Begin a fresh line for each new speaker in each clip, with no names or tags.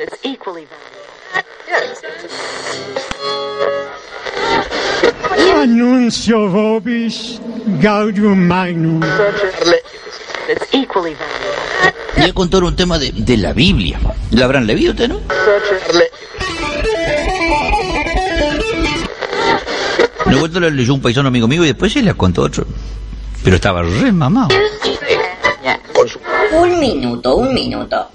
It's equally
Annuncio vobis gaudium magnum.
It's equally valuable.
Voy a contar un tema de, de la Biblia. ¿La habrán leído usted, no? Una vuelta la leyó un paisano amigo mío y después se la contó otro. Pero estaba re mamado.
Un minuto, un minuto.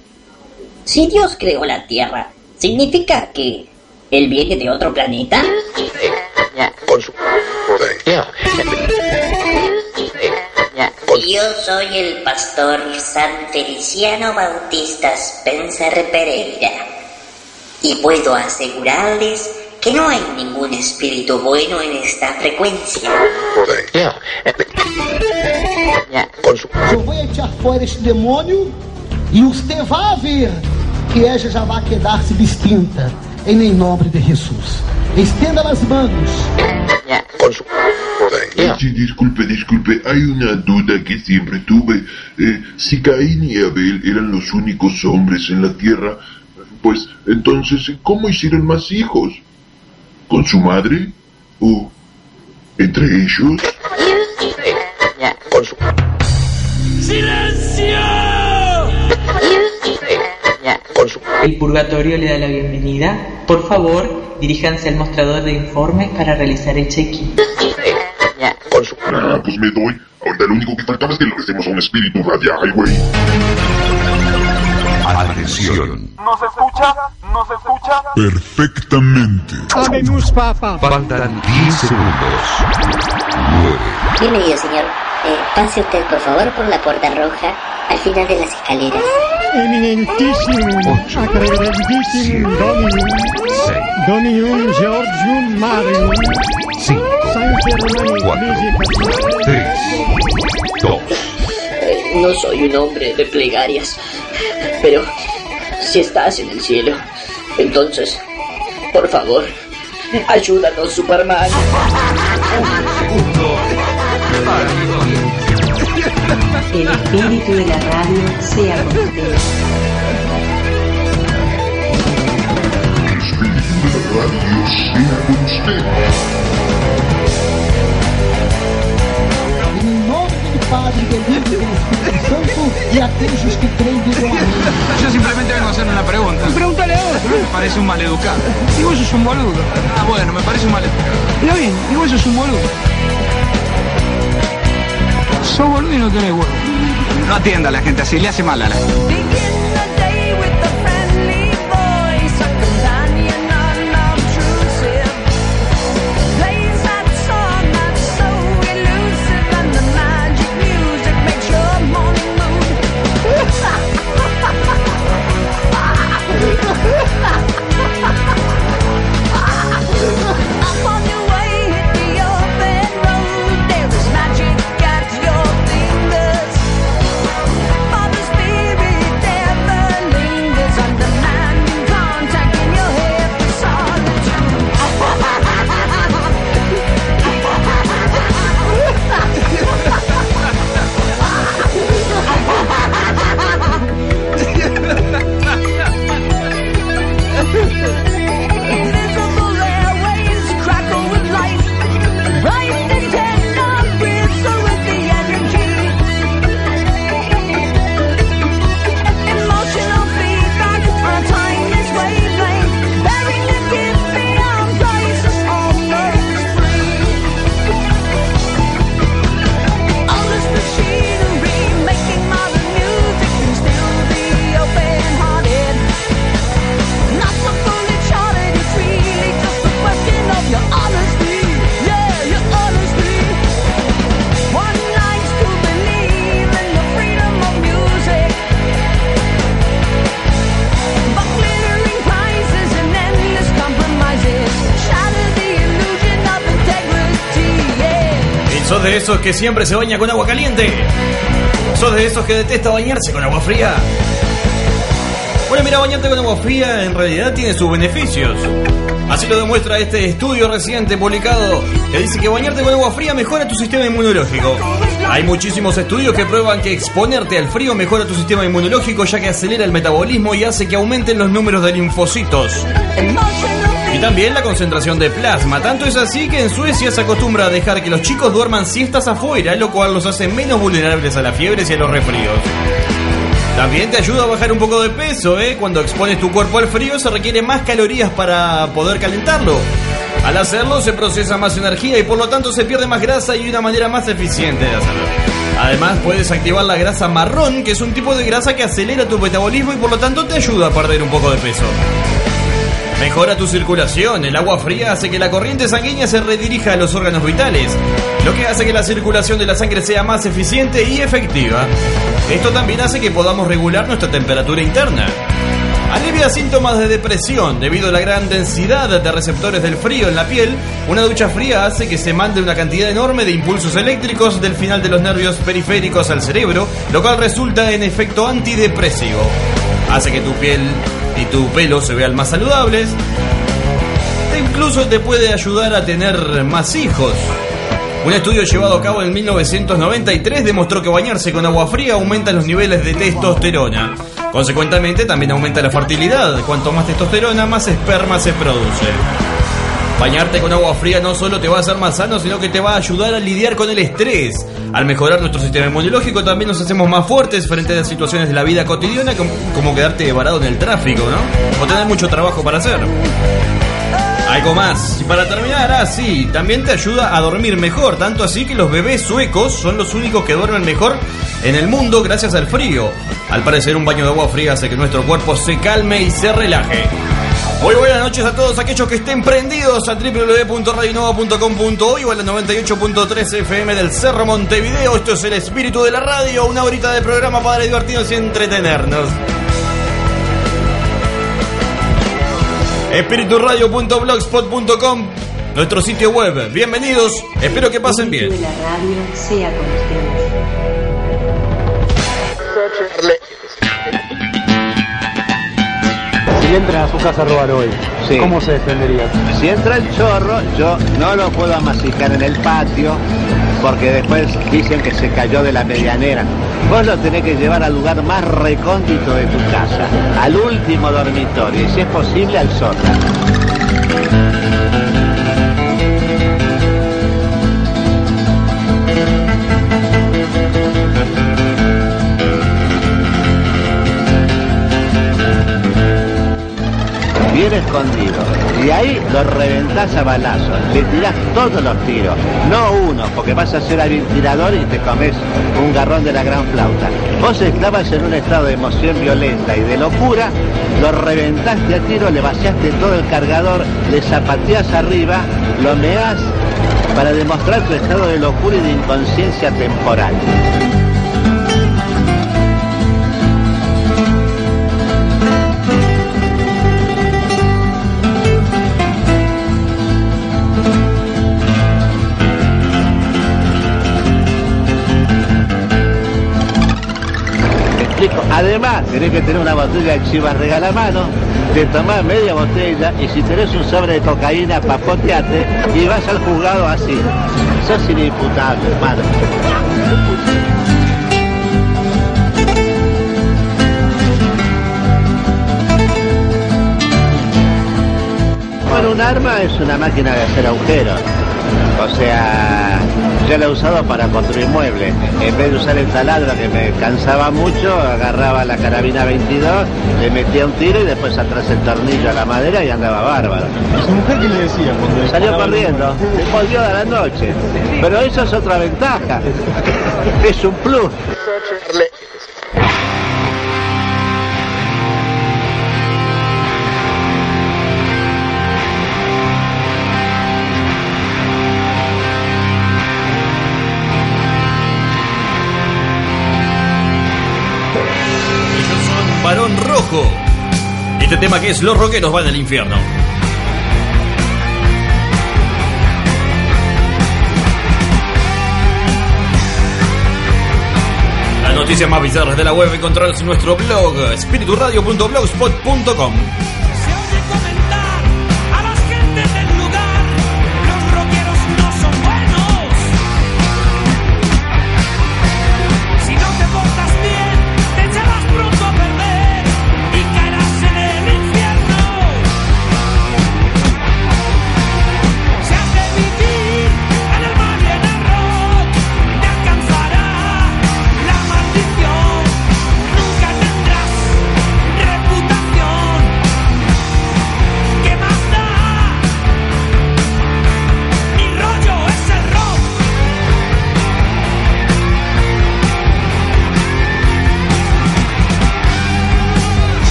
Si Dios creó la Tierra, ¿significa que Él viene de otro planeta? Yo soy el pastor San Feliciano Bautista Spencer Pereira y puedo asegurarles que no hay ningún espíritu bueno en esta frecuencia.
Eu vou echar fora este demônio e você vai ver que ella já vai quedar-se distinta em nome de Jesus. Estenda as mãos.
Sí, disculpe, disculpe, hay una duda que siempre tuve. Eh, si Caín y Abel eran los únicos hombres en la tierra, pues entonces, ¿cómo hicieron más hijos? ¿Con su madre? ¿O entre ellos?
El purgatorio le da la bienvenida. Por favor, diríjanse al mostrador de informes para realizar el check-in.
Ah, pues me doy. Ahorita lo único que faltaba es que le recemos a un espíritu radial, güey.
Atención.
¿Nos escucha? ¿Nos escucha?
Perfectamente.
Habemus papa.
Faltan 10 segundos. 9,
Bienvenido, señor. Eh, pase usted, por favor, por la puerta roja al final de las escaleras.
Eminentissimum, accreditissimum Dominum,
6,
Dominum Georgium Marium,
5,
Sancte Romani
Cuatro.
Ecclesia
3, 2,
Eh, no soy un hombre de plegarias, pero si estás en el cielo, entonces, por favor, ayúdanos, Superman.
El espíritu de la radio sea con ustedes.
El espíritu de la radio sea con usted.
Em nome do Padre, do Filho e do Santo e aqueles que creem digam amém.
Yo simplemente vengo a hacerle una pregunta.
Pregúntale a otro.
Me parece un maleducado.
Y vos sos un boludo.
Ah, bueno, me parece un maleducado.
Mira bien, y vos sos un boludo. Sos boludo y no tenés huevo.
No atienda a la gente así, le hace mal a la gente.
Esos que siempre se baña con agua caliente? ¿Sos de esos que detesta bañarse con agua fría? Bueno, mira, bañarte con agua fría en realidad tiene sus beneficios. Así lo demuestra este estudio reciente publicado que dice que bañarte con agua fría mejora tu sistema inmunológico. Hay muchísimos estudios que prueban que exponerte al frío mejora tu sistema inmunológico ya que acelera el metabolismo y hace que aumenten los números de linfocitos. Y también la concentración de plasma. Tanto es así que en Suecia se acostumbra a dejar que los chicos duerman siestas afuera, lo cual los hace menos vulnerables a las fiebres y a los resfríos. También te ayuda a bajar un poco de peso, ¿eh? Cuando expones tu cuerpo al frío se requiere más calorías para poder calentarlo. Al hacerlo se procesa más energía y por lo tanto se pierde más grasa y una manera más eficiente de hacerlo. Además puedes activar la grasa marrón, que es un tipo de grasa que acelera tu metabolismo y por lo tanto te ayuda a perder un poco de peso. Mejora tu circulación. El agua fría hace que la corriente sanguínea se redirija a los órganos vitales, lo que hace que la circulación de la sangre sea más eficiente y efectiva. Esto también hace que podamos regular nuestra temperatura interna. Alivia síntomas de depresión debido a la gran densidad de receptores del frío en la piel. Una ducha fría hace que se mande una cantidad enorme de impulsos eléctricos del final de los nervios periféricos al cerebro, lo cual resulta en efecto antidepresivo. Hace que tu piel y tu pelo se vean más saludables. E incluso te puede ayudar a tener más hijos. Un estudio llevado a cabo en 1993 demostró que bañarse con agua fría aumenta los niveles de testosterona. Consecuentemente también aumenta la fertilidad. Cuanto más testosterona, más esperma se produce. Bañarte con agua fría no solo te va a hacer más sano, sino que te va a ayudar a lidiar con el estrés. Al mejorar nuestro sistema inmunológico también nos hacemos más fuertes frente a las situaciones de la vida cotidiana, como, quedarte varado en el tráfico, ¿no? O tener mucho trabajo para hacer. Algo más. Y para terminar, ah, sí, también te ayuda a dormir mejor. Tanto así que los bebés suecos son los únicos que duermen mejor en el mundo gracias al frío. Al parecer, un baño de agua fría hace que nuestro cuerpo se calme y se relaje. Muy buenas noches a todos aquellos que estén prendidos a www.radionova.com.uy o a la 98.3 FM del Cerro Montevideo. Esto es el espíritu de la radio, una horita de programa para divertirnos y entretenernos. espiriturradio.blogspot.com nuestro sitio web. Bienvenidos, espero que pasen bien.
La radio sea con
Si entran a su casa a robar hoy,
Sí.
¿cómo se defendería?
Si entra el chorro, yo no lo puedo amasicar en el patio porque después dicen que se cayó de la medianera. Vos lo tenés que llevar al lugar más recóndito de tu casa, al último dormitorio y si es posible al sótano. Escondido. Y ahí lo reventás a balazos, le tirás todos los tiros, no uno, porque vas a ser hábil tirador y te comes un garrón de la gran flauta. Vos estabas en un estado de emoción violenta y de locura, lo reventaste a tiro, le vaciaste todo el cargador, le zapateás arriba, lo meás para demostrar tu estado de locura y de inconsciencia temporal. Además, tenés que tener una botella de chivas regala mano, te tomás media botella y si tenés un sobre de cocaína, papoteate y vas al juzgado así. Sos inimputable, hermano. Bueno, un arma es una máquina de hacer agujeros. O sea, yo la he usado para construir muebles. En vez de usar el taladro que me cansaba mucho, agarraba la carabina 22, le metía un tiro y después atrás el tornillo a la madera y andaba bárbaro.
¿Su mujer qué le decía cuando
Salió corriendo, se volvió a la noche. Pero eso es otra ventaja. Es un plus.
Este tema que es Los Roqueros van al infierno. Las noticias más bizarras de la web encontrarás en nuestro blog
spirituradio.blogspot.com.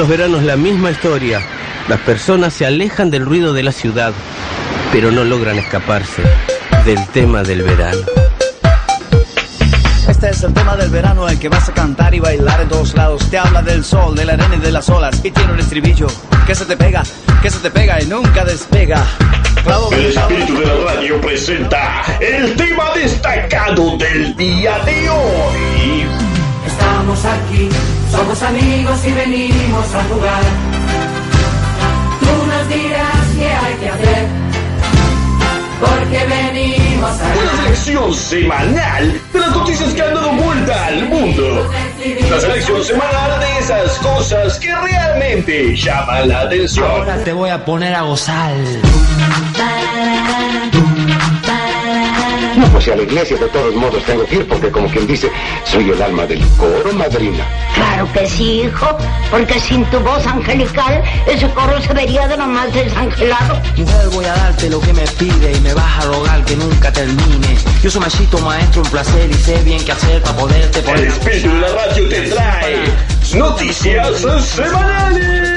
los veranos la misma historia. Las personas se alejan del ruido de la ciudad, pero no logran escaparse del tema del verano.
Este es el tema del verano, el que vas a cantar y bailar en todos lados. Te habla del sol, de la arena y de las olas. Y tiene un estribillo que se te pega, que se te pega y nunca despega. Clavo
El espíritu de la radio presenta el tema destacado del día de hoy.
Estamos aquí, somos amigos y venimos a jugar. Tú nos dirás qué hay que hacer, porque venimos a
Una selección semanal de las noticias que han dado vuelta al mundo. La selección semanal de esas cosas que realmente llaman la atención.
Ahora te voy a poner a gozar.
Pues si a la iglesia de todos modos tengo que ir porque como quien dice, soy el alma del coro, madrina.
Claro que sí, hijo, porque sin tu voz angelical ese coro se vería de lo más desangelado.
Mujer, voy a darte lo que me pide y me vas a rogar que nunca termine. Yo soy machito maestro, un placer y sé bien qué hacer para poderte
El
poner.
espíritu de la radio te trae noticias semanales.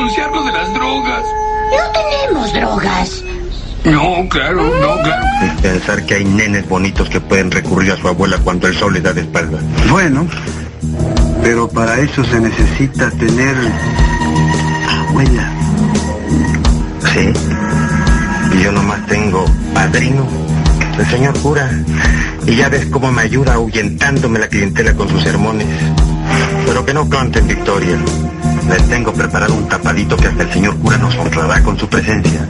Denunciarnos de las drogas.
No tenemos drogas.
No, claro, no, claro.
Es pensar que hay nenes bonitos que pueden recurrir a su abuela cuando el sol les da de espalda.
Bueno, pero para eso se necesita tener abuela.
Sí. Y yo nomás tengo padrino, el señor cura. Y ya ves cómo me ayuda ahuyentándome la clientela con sus sermones. Pero que no canten victoria. Les tengo preparado un tapadito que hasta el señor cura nos honrará con su presencia.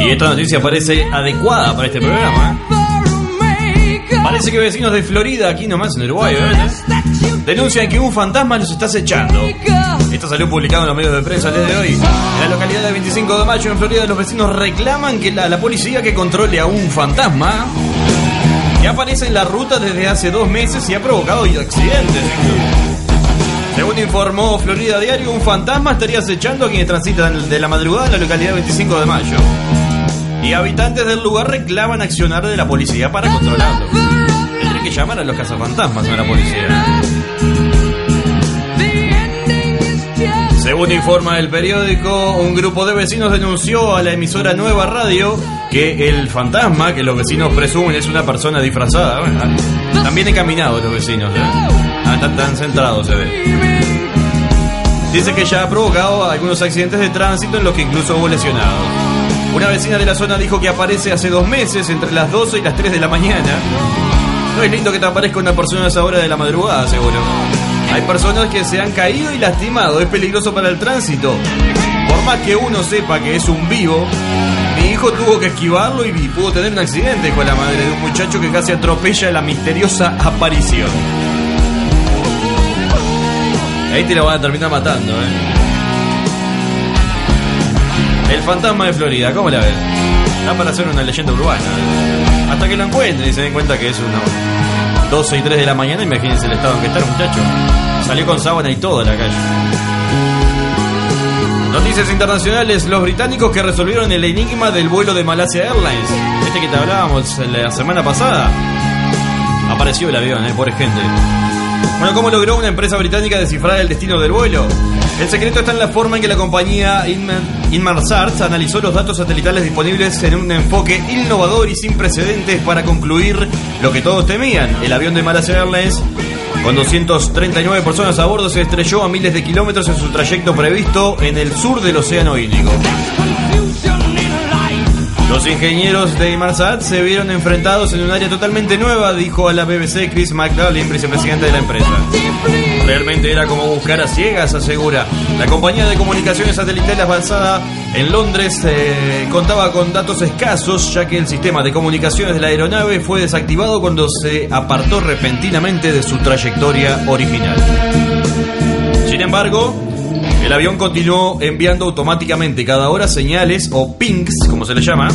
Y esta noticia parece adecuada para este programa. ¿eh? Parece que vecinos de Florida, aquí nomás en Uruguay, ¿verdad? denuncian que un fantasma los está acechando. Esto salió publicado en los medios de prensa el día de hoy. En la localidad de 25 de mayo, en Florida, los vecinos reclaman que la, policía que controle a un fantasma que aparece en la ruta desde hace dos meses y ha provocado accidentes. Según informó Florida Diario, un fantasma estaría acechando a quienes transitan de la madrugada en la localidad de 25 de mayo. Y habitantes del lugar reclaman accionar de la policía para controlarlo. Tendrían que llamar a los cazafantasmas, a la policía. Según informa el periódico, un grupo de vecinos denunció a la emisora Nueva Radio que el fantasma, que los vecinos presumen es una persona disfrazada, bueno, también encaminados los vecinos, ¿eh? Ah, están tan centrados se ve. Dice que ya ha provocado algunos accidentes de tránsito en los que incluso hubo lesionados. Una vecina de la zona dijo que aparece hace dos meses entre las 12 y las 3 de la mañana. No es lindo que te aparezca una persona a esa hora de la madrugada, seguro. Hay personas que se han caído y lastimado, es peligroso para el tránsito. Por más que uno sepa que es un vivo, mi hijo tuvo que esquivarlo y, pudo tener un accidente, dijo la madre de un muchacho que casi atropella la misteriosa aparición. Ahí te lo van a terminar matando, ¿eh? El fantasma de Florida, ¿cómo la ves? Da para hacer una leyenda urbana. Hasta que lo encuentren y se den cuenta que es una 12 y 3 de la mañana, imagínense el estado en que está el muchacho. Salió con sábana y todo a la calle. Noticias internacionales, los británicos que resolvieron el enigma del vuelo de Malasia Airlines. Este que te hablábamos la semana pasada. Apareció el avión, eh, pobre gente. Bueno, ¿cómo logró una empresa británica descifrar el destino del vuelo? El secreto está en la forma en que la compañía Inman- Inmarsat analizó los datos satelitales disponibles en un enfoque innovador y sin precedentes para concluir lo que todos temían. El avión de Malasia Airlines, con 239 personas a bordo, se estrelló a miles de kilómetros en su trayecto previsto en el sur del Océano Índico. Los ingenieros de Inmarsat se vieron enfrentados en un área totalmente nueva, dijo a la BBC Chris McLaughlin, vicepresidente de la empresa. Realmente era como buscar a ciegas, asegura. La compañía de comunicaciones satelitales basada en Londres eh, contaba con datos escasos, ya que el sistema de comunicaciones de la aeronave fue desactivado cuando se apartó repentinamente de su trayectoria original. Sin embargo, el avión continuó enviando automáticamente cada hora señales o pings, como se le llama,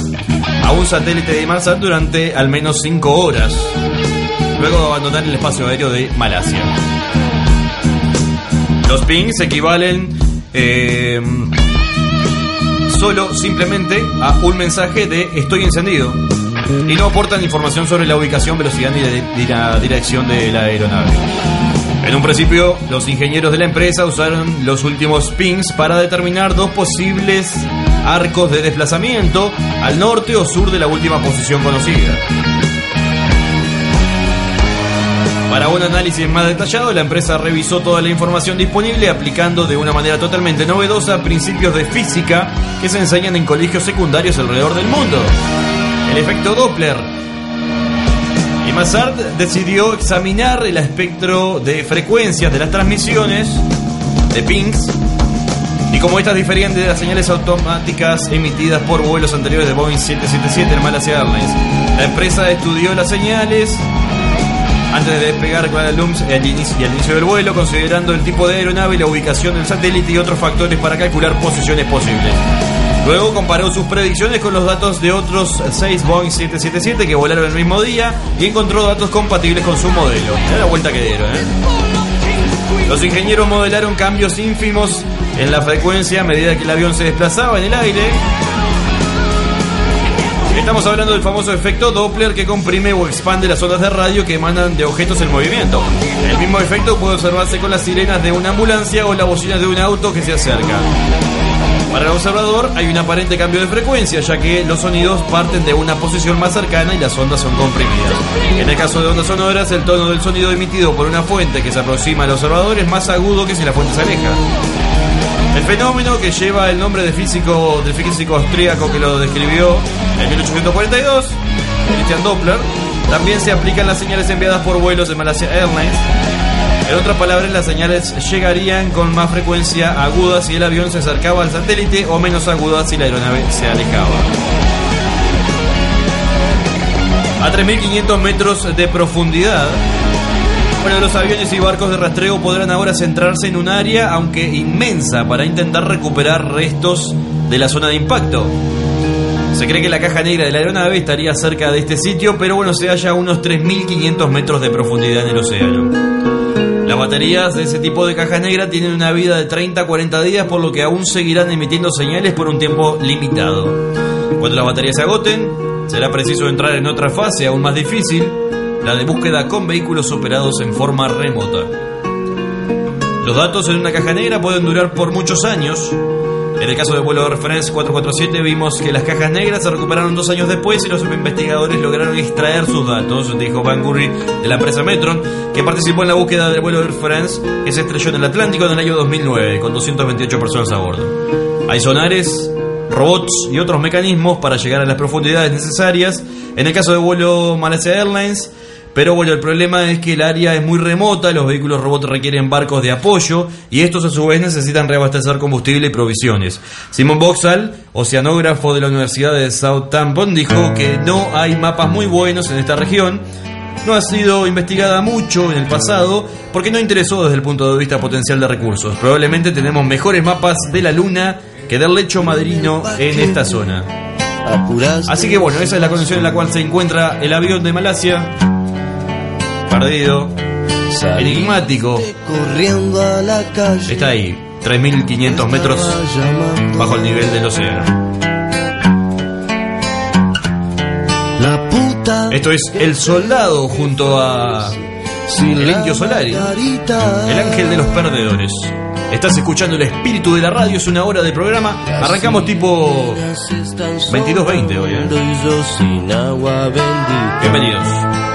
a un satélite de Inmarsat durante al menos 5 horas, luego de abandonar el espacio aéreo de Malasia. Los pings equivalen eh, solo simplemente a un mensaje de estoy encendido y no aportan información sobre la ubicación, velocidad ni, la dirección de la aeronave. En un principio, los ingenieros de la empresa usaron los últimos pings para determinar dos posibles arcos de desplazamiento al norte o sur de la última posición conocida. Para un análisis más detallado, la empresa revisó toda la información disponible aplicando de una manera totalmente novedosa principios de física que se enseñan en colegios secundarios alrededor del mundo. El efecto Doppler. Y Massard decidió examinar el espectro de frecuencias de las transmisiones de pings y como estas diferían de las señales automáticas emitidas por vuelos anteriores de Boeing 777 en Malasia Airlines. La empresa estudió las señales antes de despegar Lumpur al inicio, y al inicio del vuelo, considerando el tipo de aeronave la ubicación del satélite y otros factores para calcular posiciones posibles. Luego comparó sus predicciones con los datos de otros 6 Boeing 777 que volaron el mismo día y encontró datos compatibles con su modelo. Mirá la vuelta que dieron, ¿eh? Los ingenieros modelaron cambios ínfimos en la frecuencia a medida que el avión se desplazaba en el aire. Estamos hablando del famoso efecto Doppler que comprime o expande las ondas de radio que emanan de objetos en movimiento. El mismo efecto puede observarse con las sirenas de una ambulancia o la bocina de un auto que se acerca. Para el observador hay un aparente cambio de frecuencia, ya que los sonidos parten de una posición más cercana y las ondas son comprimidas. En el caso de ondas sonoras, el tono del sonido emitido por una fuente que se aproxima al observador es más agudo que si la fuente se aleja. El fenómeno que lleva el nombre de físico, del físico austríaco que lo describió en 1842, Christian Doppler, también se aplica en las señales enviadas por vuelos de Malasia Airlines. En otras palabras, las señales llegarían con más frecuencia aguda si el avión se acercaba al satélite o menos aguda si la aeronave se alejaba. A 3.500 metros de profundidad, bueno, los aviones y barcos de rastreo podrán ahora centrarse en un área, aunque inmensa, para intentar recuperar restos de la zona de impacto. Se cree que la caja negra de la aeronave estaría cerca de este sitio, pero bueno, se halla a unos 3.500 metros de profundidad en el océano. Las baterías de ese tipo de cajas negras tienen una vida de 30 a 40 días, por lo que aún seguirán emitiendo señales por un tiempo limitado. Cuando las baterías se agoten, será preciso entrar en otra fase aún más difícil, la de búsqueda con vehículos operados en forma remota. Los datos en una caja negra pueden durar por muchos años. En el caso del vuelo Air France 447 vimos que las cajas negras se recuperaron dos años después y los investigadores lograron extraer sus datos, dijo Van Gurry de la empresa Metron, que participó en la búsqueda del vuelo Air France que se estrelló en el Atlántico en el año 2009 con 228 personas a bordo. Hay sonares, robots y otros mecanismos para llegar a las profundidades necesarias. En el caso del vuelo Malaysia Airlines, Pero bueno, el problema es que el área es muy remota, los vehículos robots requieren barcos de apoyo y estos a su vez necesitan reabastecer combustible y provisiones. Simon Boxall, oceanógrafo de la Universidad de Southampton, dijo que no hay mapas muy buenos en esta región. No ha sido investigada mucho en el pasado porque no interesó desde el punto de vista potencial de recursos. Probablemente tenemos mejores mapas de la Luna que del lecho madrino en esta zona. Así que bueno, esa es la condición en la cual se encuentra el avión de Malasia. Perdido. Enigmático.
Corriendo a la calle.
Está ahí, 3.500 metros bajo el nivel del océano.
La puta.
Esto es El Soldado junto a el Indio Solari, el ángel de los perdedores. Estás escuchando el espíritu de la radio, es una hora de programa. Arrancamos tipo 22.20 hoy, ¿eh? Bienvenidos.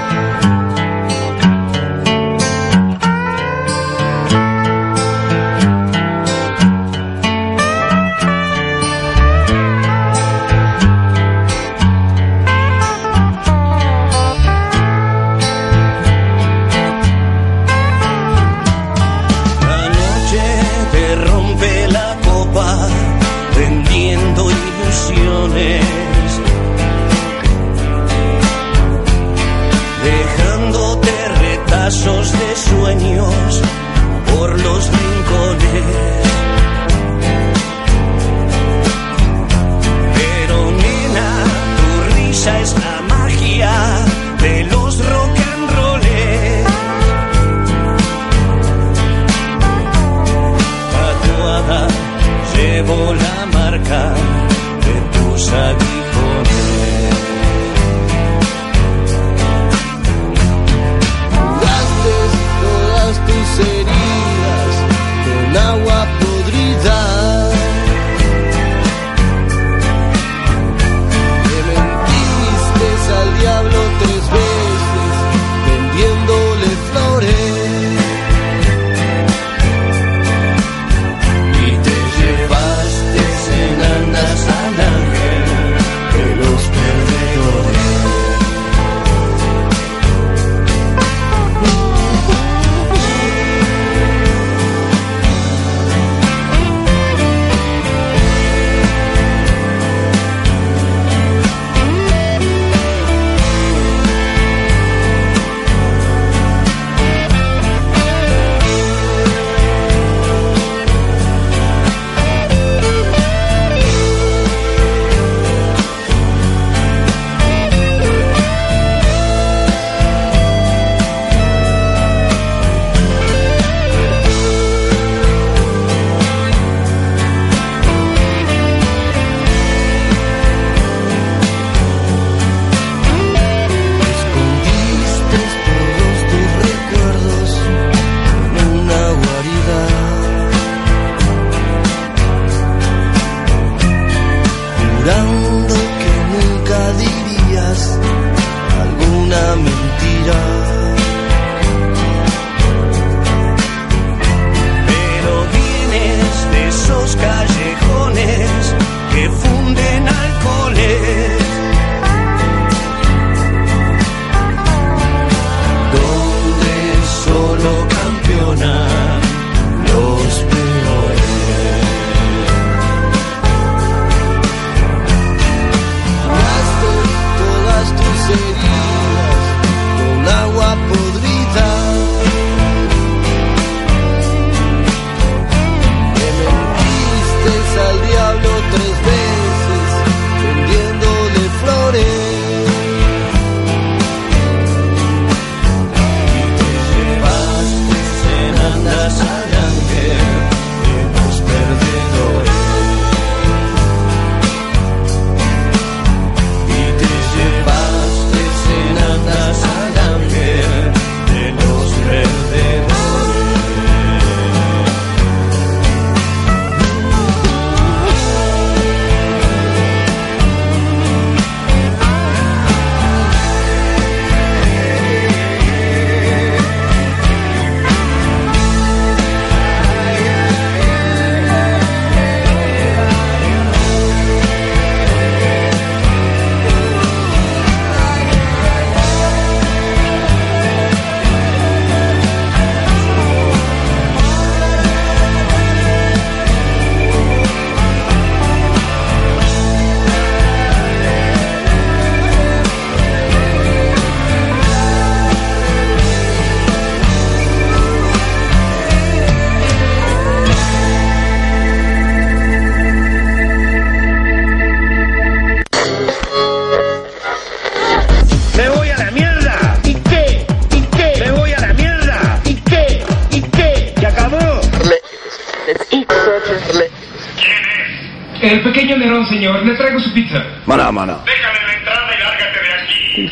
Pizza.
Maná, maná.
Déjame la entrada y lárgate de aquí.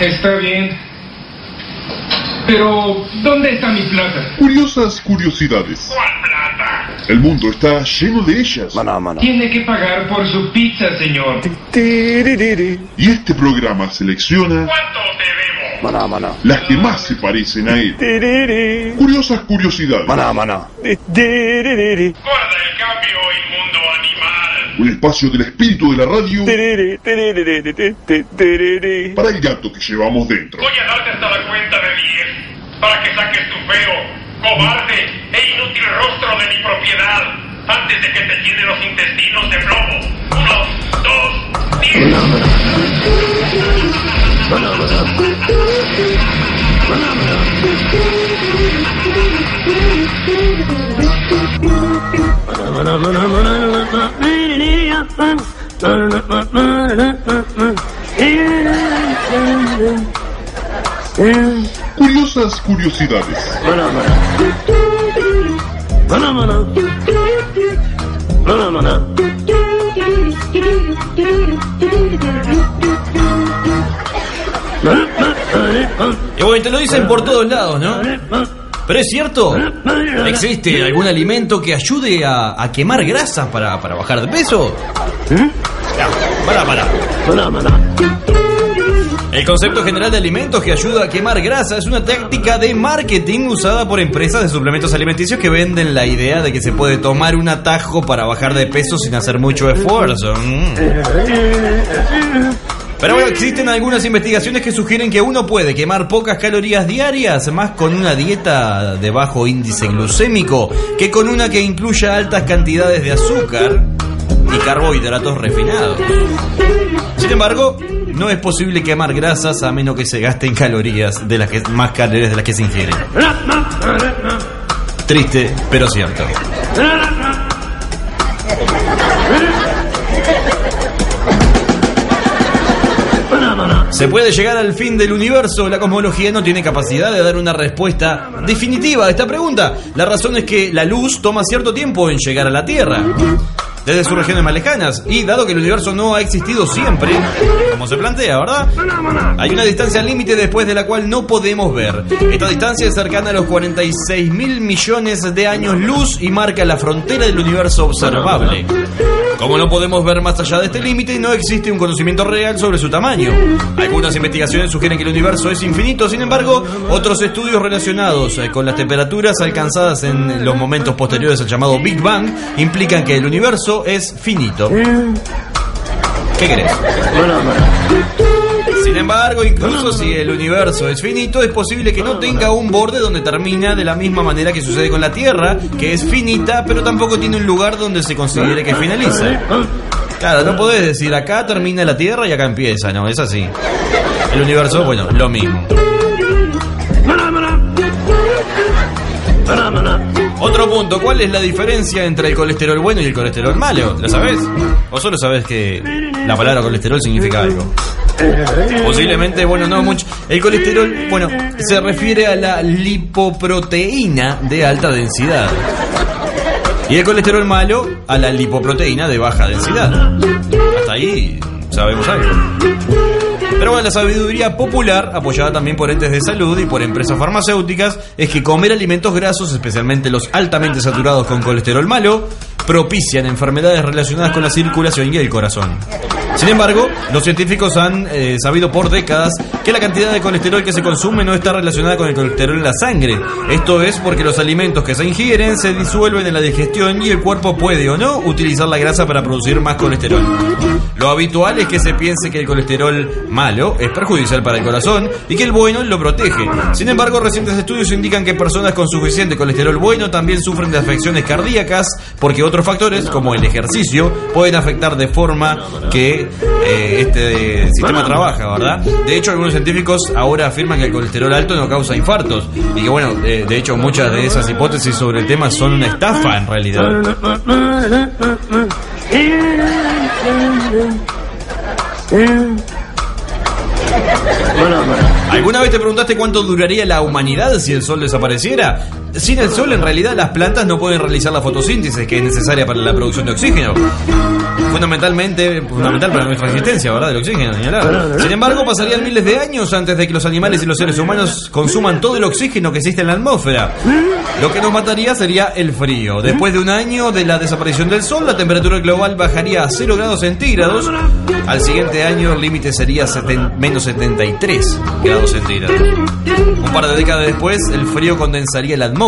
Está bien. Pero, ¿dónde está mi plata?
Curiosas curiosidades. El mundo está lleno de ellas.
Maná, maná.
Tiene que pagar por su pizza, señor.
Y este programa selecciona
Maná, maná.
las que más se parecen a él. Curiosas curiosidades.
Maná, maná.
Un espacio del espíritu de la radio para el gato que llevamos dentro.
Voy a darte hasta la cuenta de 10 para que saques tu feo, cobarde e inútil rostro de mi propiedad antes de que te llene los intestinos de plomo. Uno, dos, diez.
Curiosas curiosidades.
Y bueno, te lo dicen por todos lados, ¿no? Pero es cierto, ¿existe algún alimento que ayude a, a quemar grasas para, para bajar de peso? Ya, Para, para. El concepto general de alimentos que ayuda a quemar grasa es una táctica de marketing usada por empresas de suplementos alimenticios que venden la idea de que se puede tomar un atajo para bajar de peso sin hacer mucho esfuerzo. Mm. Pero bueno, existen algunas investigaciones que sugieren que uno puede quemar pocas calorías diarias más con una dieta de bajo índice glucémico que con una que incluya altas cantidades de azúcar y carbohidratos refinados. Sin embargo, no es posible quemar grasas a menos que se gasten calorías de las que más calorías de las que se ingieren. Triste, pero cierto. ¿Se puede llegar al fin del universo? La cosmología no tiene capacidad de dar una respuesta definitiva a esta pregunta. La razón es que la luz toma cierto tiempo en llegar a la Tierra. Desde sus regiones más lejanas. Y dado que el universo no ha existido siempre, como se plantea, ¿verdad? Hay una distancia límite después de la cual no podemos ver. Esta distancia es cercana a los 46 mil millones de años luz y marca la frontera del universo observable. Como no podemos ver más allá de este límite, no existe un conocimiento real sobre su tamaño. Algunas investigaciones sugieren que el universo es infinito, sin embargo, otros estudios relacionados eh, con las temperaturas alcanzadas en los momentos posteriores al llamado Big Bang implican que el universo es finito. ¿Qué crees? Sin embargo, incluso si el universo es finito, es posible que no tenga un borde donde termina de la misma manera que sucede con la Tierra, que es finita, pero tampoco tiene un lugar donde se considere que finaliza. Claro, no podés decir acá termina la Tierra y acá empieza, no, es así. El universo, bueno, lo mismo. Otro punto, ¿cuál es la diferencia entre el colesterol bueno y el colesterol malo? ¿Lo sabes? ¿O solo sabes que la palabra colesterol significa algo? Posiblemente, bueno, no mucho. El colesterol, bueno, se refiere a la lipoproteína de alta densidad. Y el colesterol malo a la lipoproteína de baja densidad. Hasta ahí sabemos algo. Pero bueno, la sabiduría popular, apoyada también por entes de salud y por empresas farmacéuticas, es que comer alimentos grasos, especialmente los altamente saturados con colesterol malo, propician enfermedades relacionadas con la circulación y el corazón. Sin embargo, los científicos han eh, sabido por décadas que la cantidad de colesterol que se consume no está relacionada con el colesterol en la sangre. Esto es porque los alimentos que se ingieren se disuelven en la digestión y el cuerpo puede o no utilizar la grasa para producir más colesterol. Lo habitual es que se piense que el colesterol malo es perjudicial para el corazón y que el bueno lo protege. Sin embargo, recientes estudios indican que personas con suficiente colesterol bueno también sufren de afecciones cardíacas porque otros factores, como el ejercicio, pueden afectar de forma que eh, este sistema trabaja, ¿verdad? De hecho, algunos científicos ahora afirman que el colesterol alto no causa infartos y que, bueno, de, de hecho, muchas de esas hipótesis sobre el tema son una estafa en realidad. ¿Alguna vez te preguntaste cuánto duraría la humanidad si el sol desapareciera? Sin el sol en realidad las plantas no pueden realizar la fotosíntesis que es necesaria para la producción de oxígeno. Fundamentalmente, fundamental para nuestra existencia, ¿verdad? Del oxígeno, ni hablar. Sin embargo, pasarían miles de años antes de que los animales y los seres humanos consuman todo el oxígeno que existe en la atmósfera. Lo que nos mataría sería el frío. Después de un año de la desaparición del sol, la temperatura global bajaría a 0 grados centígrados. Al siguiente año el límite sería seten- menos 73 grados centígrados. Un par de décadas después, el frío condensaría la atmósfera.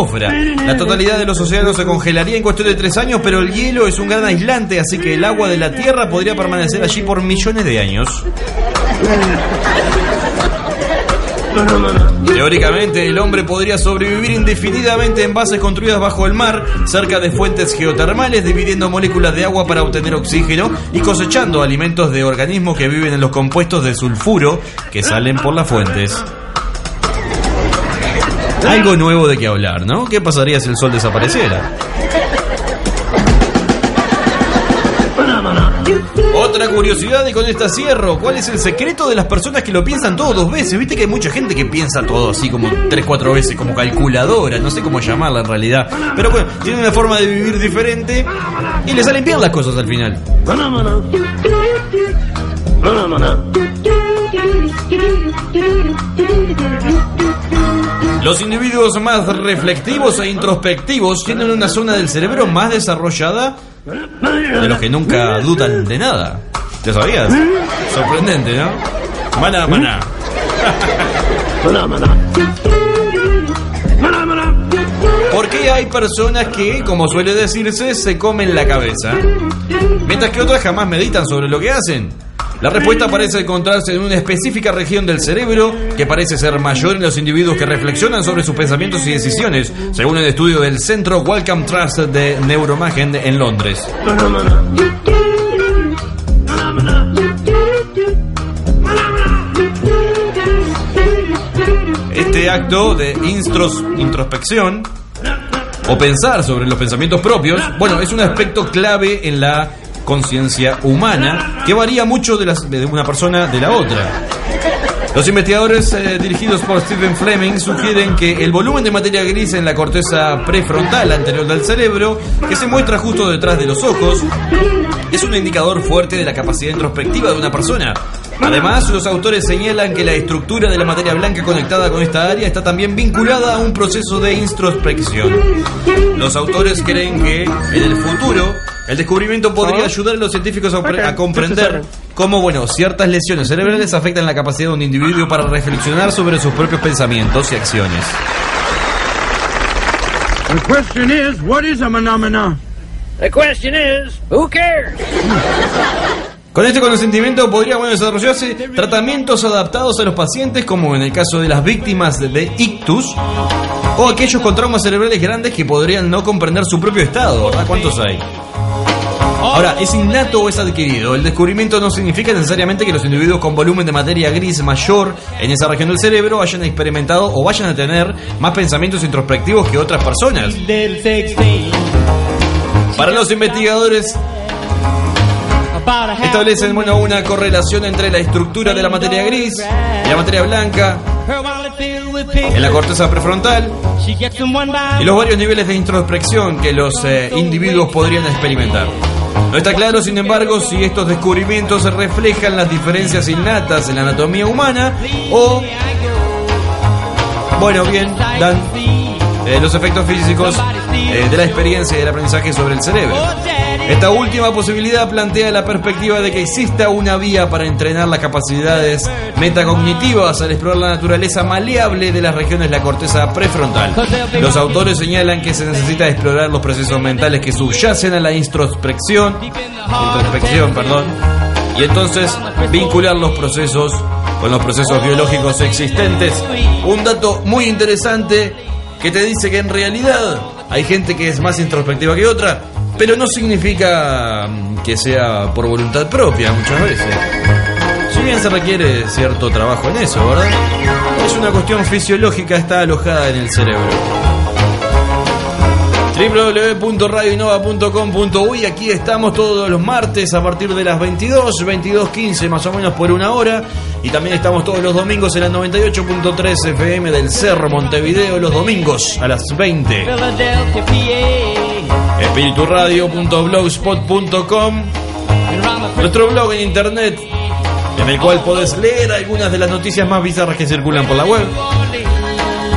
La totalidad de los océanos se congelaría en cuestión de tres años, pero el hielo es un gran aislante, así que el agua de la Tierra podría permanecer allí por millones de años. Teóricamente, el hombre podría sobrevivir indefinidamente en bases construidas bajo el mar, cerca de fuentes geotermales, dividiendo moléculas de agua para obtener oxígeno y cosechando alimentos de organismos que viven en los compuestos de sulfuro que salen por las fuentes. Algo nuevo de qué hablar, ¿no? ¿Qué pasaría si el sol desapareciera? Otra curiosidad y con esta cierro, ¿cuál es el secreto de las personas que lo piensan todo dos veces? Viste que hay mucha gente que piensa todo así como tres, cuatro veces, como calculadora, no sé cómo llamarla en realidad. Pero bueno, tiene una forma de vivir diferente y le salen bien las cosas al final. Los individuos más reflectivos e introspectivos tienen una zona del cerebro más desarrollada de los que nunca dudan de nada. ¿Te sabías? Sorprendente, ¿no? Maná, maná. ¿Por qué hay personas que, como suele decirse, se comen la cabeza? Mientras que otras jamás meditan sobre lo que hacen. La respuesta parece encontrarse en una específica región del cerebro que parece ser mayor en los individuos que reflexionan sobre sus pensamientos y decisiones, según el estudio del Centro Wellcome Trust de Neuromagen en Londres. Este acto de introspección o pensar sobre los pensamientos propios, bueno, es un aspecto clave en la conciencia humana que varía mucho de, las- de una persona de la otra. Los investigadores eh, dirigidos por Stephen Fleming sugieren que el volumen de materia gris en la corteza prefrontal anterior del cerebro, que se muestra justo detrás de los ojos, es un indicador fuerte de la capacidad introspectiva de una persona. Además, los autores señalan que la estructura de la materia blanca conectada con esta área está también vinculada a un proceso de introspección. Los autores creen que en el futuro el descubrimiento podría ayudar a los científicos a, a comprender cómo, bueno, ciertas lesiones cerebrales afectan la capacidad de un individuo para reflexionar sobre sus propios pensamientos y acciones.
The question is, what is a phenomena?
The question is, who cares?
Con este conocimiento podría bueno, desarrollarse tratamientos adaptados a los pacientes, como en el caso de las víctimas de- de ictus, o aquellos con traumas cerebrales grandes que podrían no comprender su propio estado, ¿verdad? ¿Cuántos hay? Ahora, ¿es innato o es adquirido? El descubrimiento no significa necesariamente que los individuos con volumen de materia gris mayor en esa región del cerebro hayan experimentado o vayan a tener más pensamientos introspectivos que otras personas. Para los investigadores, establecen bueno, una correlación entre la estructura de la materia gris y la materia blanca en la corteza prefrontal y los varios niveles de introspección que los eh, individuos podrían experimentar. No está claro, sin embargo, si estos descubrimientos reflejan las diferencias innatas en la anatomía humana o, bueno, bien, dan eh, los efectos físicos eh, de la experiencia y del aprendizaje sobre el cerebro. Esta última posibilidad plantea la perspectiva de que exista una vía para entrenar las capacidades metacognitivas al explorar la naturaleza maleable de las regiones de la corteza prefrontal. Los autores señalan que se necesita explorar los procesos mentales que subyacen a la introspección, introspección, perdón, y entonces vincular los procesos con los procesos biológicos existentes. Un dato muy interesante que te dice que en realidad hay gente que es más introspectiva que otra, pero no significa mm, que sea por voluntad propia muchas veces. Si bien se requiere cierto trabajo en eso, ¿verdad? Es una cuestión fisiológica, está alojada en el cerebro. www.radioinnova.com.uy Aquí estamos todos los martes a partir de las 22, 22.15 más o menos por una hora. Y también estamos todos los domingos en la 98.3 FM del Cerro Montevideo, los domingos a las 20.
Philadelphia, PA.
espiriturradio.blogspot.com Nuestro blog en internet en el cual podés leer algunas de las noticias más bizarras que circulan por la web.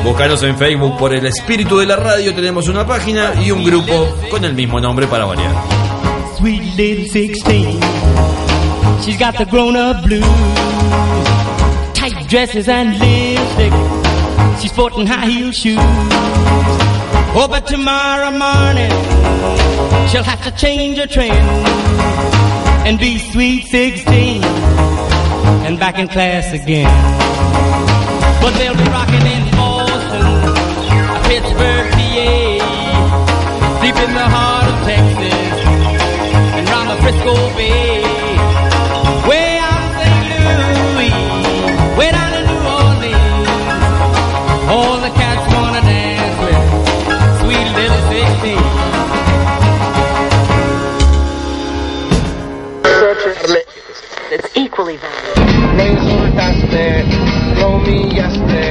Búscanos en Facebook por el espíritu de la radio, tenemos una página y un grupo con el mismo nombre para variar.
Sweet little 16. She's got the grown up blues. Tight dresses and lipstick. She's sporting high heel shoes. Oh, but tomorrow morning she'll have to change her trend and be sweet 16 and back in class again. But they'll be rocking in deep in the heart of Texas, and round the Frisco Bay. Way out in St. Louis, way down in New Orleans, all the cats wanna dance with sweet little 16.
That's equally valid.
Lo insultaste, lo humillaste,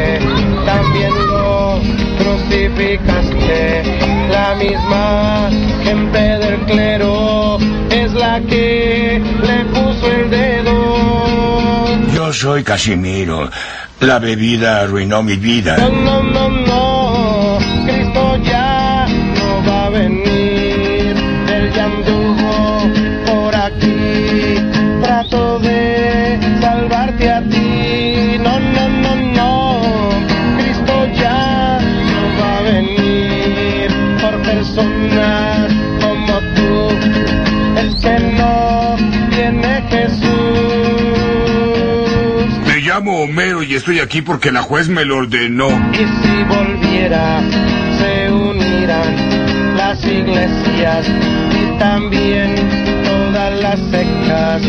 también lo crucificaste. La misma gente del clero es la que le puso el dedo.
Yo soy Casimiro. La bebida arruinó mi vida.
No, no,
estoy aquí porque la juez me lo ordenó.
Y si volviera, se unirán las iglesias y también todas las sectas.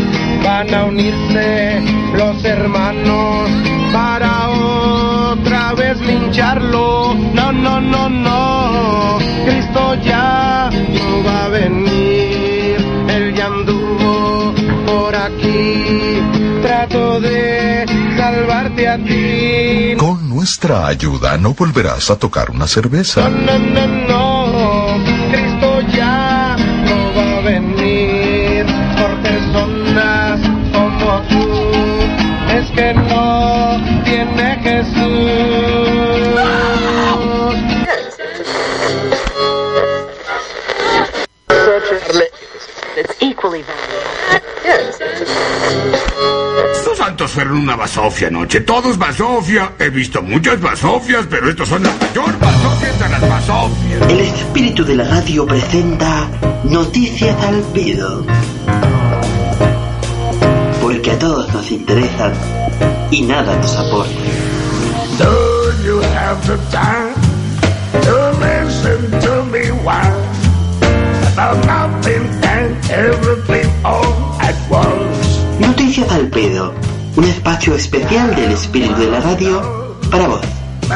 Van a unirse los hermanos para otra vez lincharlo. No, no, no, no, Cristo ya no va a venir. Él ya anduvo por aquí. Trato de salvarte a ti.
Con nuestra ayuda no volverás a tocar una cerveza.
No, no, no,
Fueron una basofia anoche. Todos basofia. He visto muchas basofias, pero estos son las mayor basofias de las basofias.
El espíritu de la radio presenta Noticias al Pido. Porque a todos nos interesan y nada nos aporta.
Do you have the time to listen to me while about nothing and everything all at once?
Noticias al Pedo, un espacio especial del espíritu de la radio para vos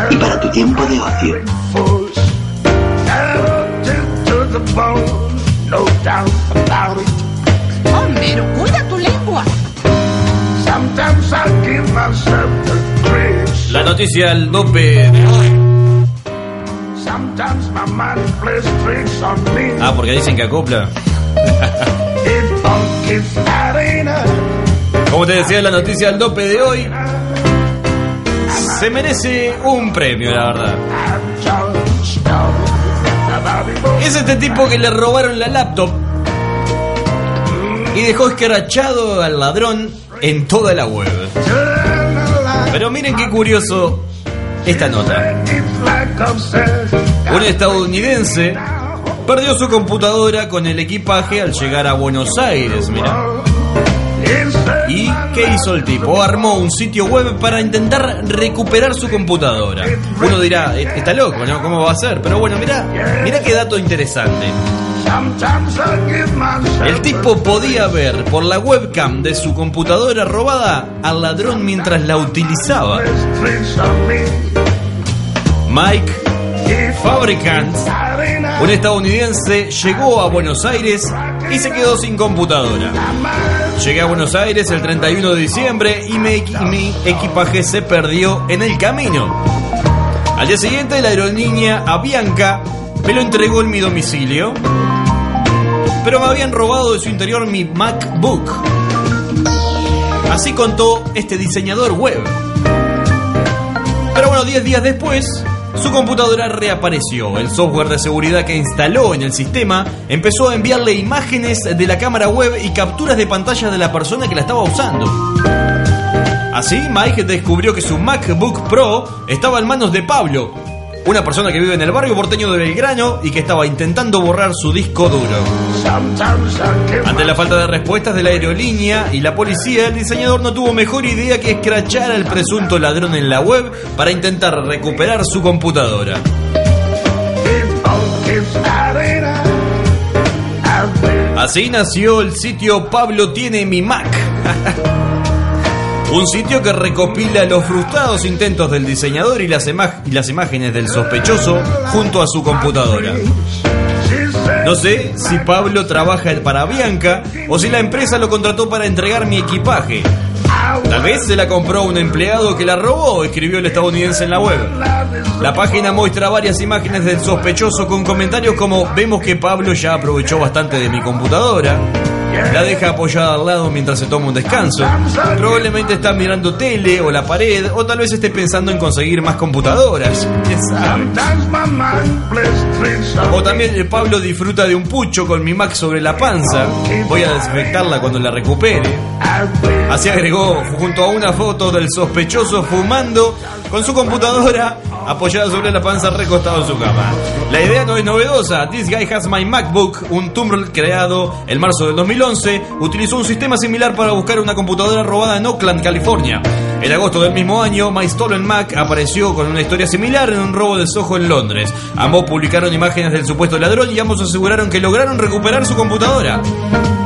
y para tu tiempo de ocio.
Homero, cuida tu lengua.
Sometimes I give myself the grace.
La noticia al dope de hoy.
Sometimes my mind plays tricks on me.
Ah, porque dicen que acopla. Como te decía, la noticia al dope de hoy se merece un premio, la verdad. Es este tipo que le robaron la laptop y dejó escarachado al ladrón en toda la web. Pero miren qué curioso esta nota. Un estadounidense perdió su computadora con el equipaje al llegar a Buenos Aires, mira. ¿Y qué hizo el tipo? Armó un sitio web para intentar recuperar su computadora. Uno dirá, "E- está loco, ¿no? ¿Cómo va a ser? Pero bueno, mira, mira qué dato interesante. El tipo podía ver por la webcam de su computadora robada al ladrón mientras la utilizaba. Mike Fabricant, un estadounidense, llegó a Buenos Aires y se quedó sin computadora. Llegué a Buenos Aires el 31 de diciembre y mi, mi equipaje se perdió en el camino. Al día siguiente, la aerolínea Avianca me lo entregó en mi domicilio, pero me habían robado de su interior mi MacBook. Así contó este diseñador web. Pero bueno, 10 días después, su computadora reapareció. El software de seguridad que instaló en el sistema empezó a enviarle imágenes de la cámara web y capturas de pantalla de la persona que la estaba usando. Así, Mike descubrió que su MacBook Pro estaba en manos de Pablo, una persona que vive en el barrio porteño de Belgrano y que estaba intentando borrar su disco duro. Ante la falta de respuestas de la aerolínea y la policía, el diseñador no tuvo mejor idea que escrachar al presunto ladrón en la web para intentar recuperar su computadora. Así nació el sitio Pablo tiene mi Mac. Un sitio que recopila los frustrados intentos del diseñador y las, imágenes del sospechoso junto a su computadora. No sé si Pablo trabaja para Bianca o si la empresa lo contrató para entregar mi equipaje. Tal vez se la compró un empleado que la robó, escribió el estadounidense en la web. La página muestra varias imágenes del sospechoso con comentarios como vemos que Pablo ya aprovechó bastante de mi computadora. La deja apoyada al lado mientras se toma un descanso. Probablemente está mirando tele o la pared o tal vez esté pensando en conseguir más computadoras. O también Pablo disfruta de un pucho con mi Mac sobre la panza. Voy a desinfectarla cuando la recupere. Así agregó junto a una foto del sospechoso fumando con su computadora apoyada sobre la panza recostado en su cama. La idea no es novedosa. This Guy Has My MacBook, un Tumblr creado en marzo del 2011, utilizó un sistema similar para buscar una computadora robada en Oakland, California. En agosto del mismo año, My Stolen Mac apareció con una historia similar en un robo de Soho en Londres. Ambos publicaron imágenes del supuesto ladrón y ambos aseguraron que lograron recuperar su computadora.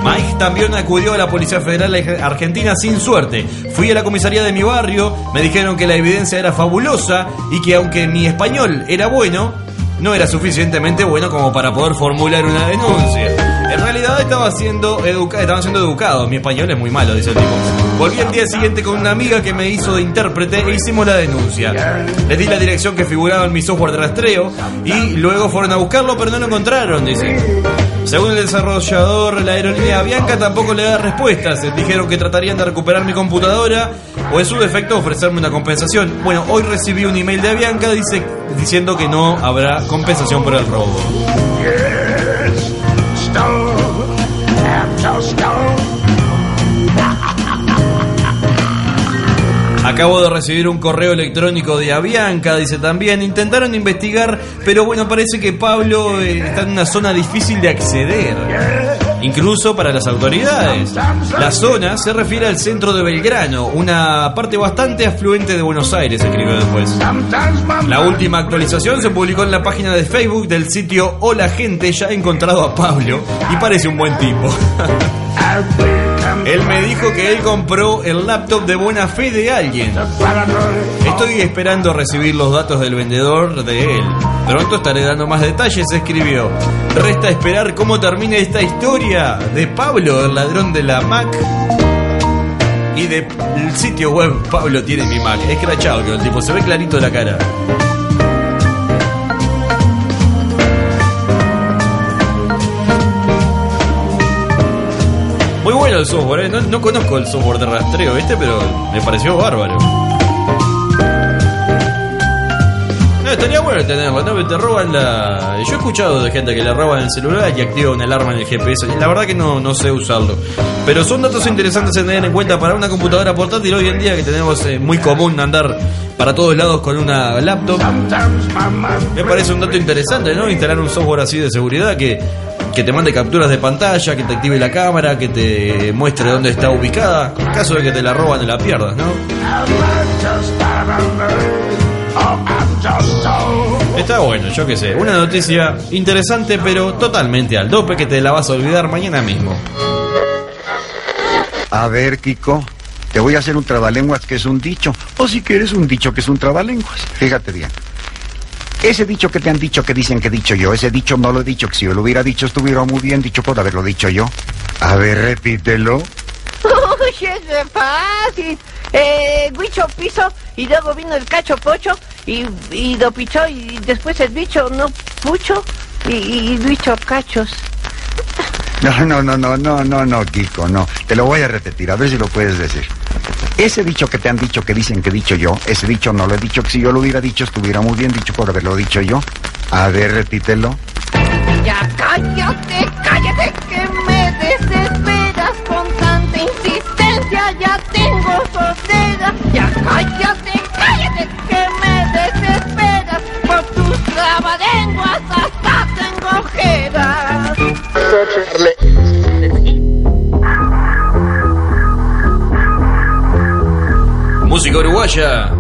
Mike también acudió a la Policía Federal Argentina sin suerte. Fui a la comisaría de mi barrio, me dijeron que la evidencia era fabulosa y que aunque mi español era bueno, no era suficientemente bueno como para poder formular una denuncia. En realidad estaba siendo educa estaban siendo educados. Mi español es muy malo, dice el tipo. Volví el día siguiente con una amiga que me hizo de intérprete e hicimos la denuncia. Les di la dirección que figuraba en mi software de rastreo y luego fueron a buscarlo, pero no lo encontraron, dice. Según el desarrollador, la aerolínea Bianca tampoco le da respuestas. Dijeron que tratarían de recuperar mi computadora o en su defecto ofrecerme una compensación. Bueno, hoy recibí un email de Bianca diciendo que no habrá compensación por el robo. Acabo de recibir un correo electrónico de Avianca, dice también. Intentaron investigar, pero bueno, parece que Pablo eh, está en una zona difícil de acceder. Incluso para las autoridades. La zona se refiere al centro de Belgrano, una parte bastante afluente de Buenos Aires, escribió después. La última actualización se publicó en la página de Facebook del sitio Hola Gente, ya he encontrado a Pablo y parece un buen tipo. Él me dijo que él compró el laptop de buena fe de alguien. Estoy esperando recibir los datos del vendedor de él. Pronto estaré dando más detalles, escribió. Resta esperar cómo termine esta historia de Pablo, el ladrón de la Mac. Y del sitio web Pablo tiene mi Mac. Escrachado que el tipo se ve clarito la cara. El software, ¿eh? no, no conozco el software de rastreo, ¿viste? Pero me pareció bárbaro. Estaría bueno tenerlo, ¿no? Te roban la. Yo he escuchado de gente que le roban el celular y activa una alarma en el GPS. La verdad que no, no sé usarlo. Pero son datos interesantes a tener en cuenta para una computadora portátil hoy en día que tenemos eh, muy común andar para todos lados con una laptop. Me parece un dato interesante, ¿no? Instalar un software así de seguridad que, que te mande capturas de pantalla, que te active la cámara, que te muestre dónde está ubicada. En caso de que te la roban y la pierdas, ¿no? Está bueno, yo qué sé. Una noticia interesante, pero totalmente al dope que te la vas a olvidar mañana mismo.
A ver, Kiko, te voy a hacer un trabalenguas que es un dicho. O si quieres un dicho que es un trabalenguas. Fíjate bien. Ese dicho que te han dicho que dicen que he dicho yo, ese dicho no lo he dicho, que si yo lo hubiera dicho estuviera muy bien dicho por haberlo dicho yo. A ver, repítelo.
Uy, es fácil. Eh, Guicho piso y luego vino el cacho pocho y, y lo pichó y después el bicho no pucho y, y bicho cachos.
No, no, no, no, no, no, no, Kiko, no. Te lo voy a repetir, a ver si lo puedes decir. Ese dicho que te han dicho que dicen que he dicho yo, ese dicho no lo he dicho, que si yo lo hubiera dicho estuviera muy bien dicho por haberlo dicho yo. A ver, repítelo.
Ya cállate, cállate, que me desesperas con tanta insistencia. Ya tengo sordera. Ya cállate, cállate, que me desesperas por tus trabalenguas. Hasta tengo ojeras.
Música uruguaya.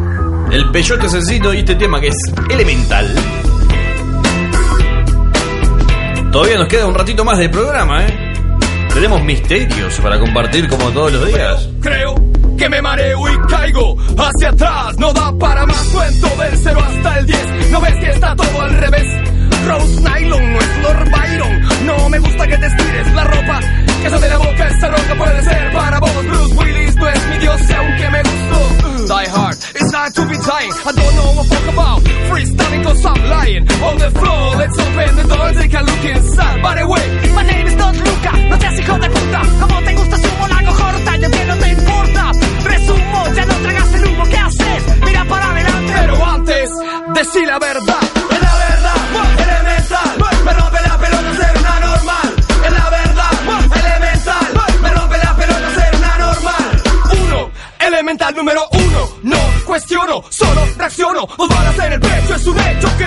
El peyote asesino y este tema que es elemental. Todavía nos queda un ratito más de programa, ¿eh? Tenemos misterios para compartir como todos los días.
Creo que me mareo y caigo hacia atrás. No da para más cuento del 0 hasta el 10. ¿No ves que está todo al revés? Rose Nylon no es Lord Byron. No me gusta que te estires la ropa. Que de la boca esa roca puede ser para vos. Bruce Willis no es mi dios aunque me gustó. Die hard, it's not to be dying. I don't know what fuck about freestyling cause I'm lying on the floor. Let's open the door and take a look inside. By the way,
My name is Don Luca, no seas hijo de puta. Como te gusta su lago corta, yo que no te importa. Resumo, ya no tragas el humo, ¿qué haces? Mira para adelante.
Pero antes, decí la verdad. Es la verdad, elemental. Me rompe la pelota ser una normal. Es la verdad, elemental. Me rompe la pelota ser una normal. Uno, elemental número uno. No cuestiono, solo reacciono. Os a hacer el pecho, es un hecho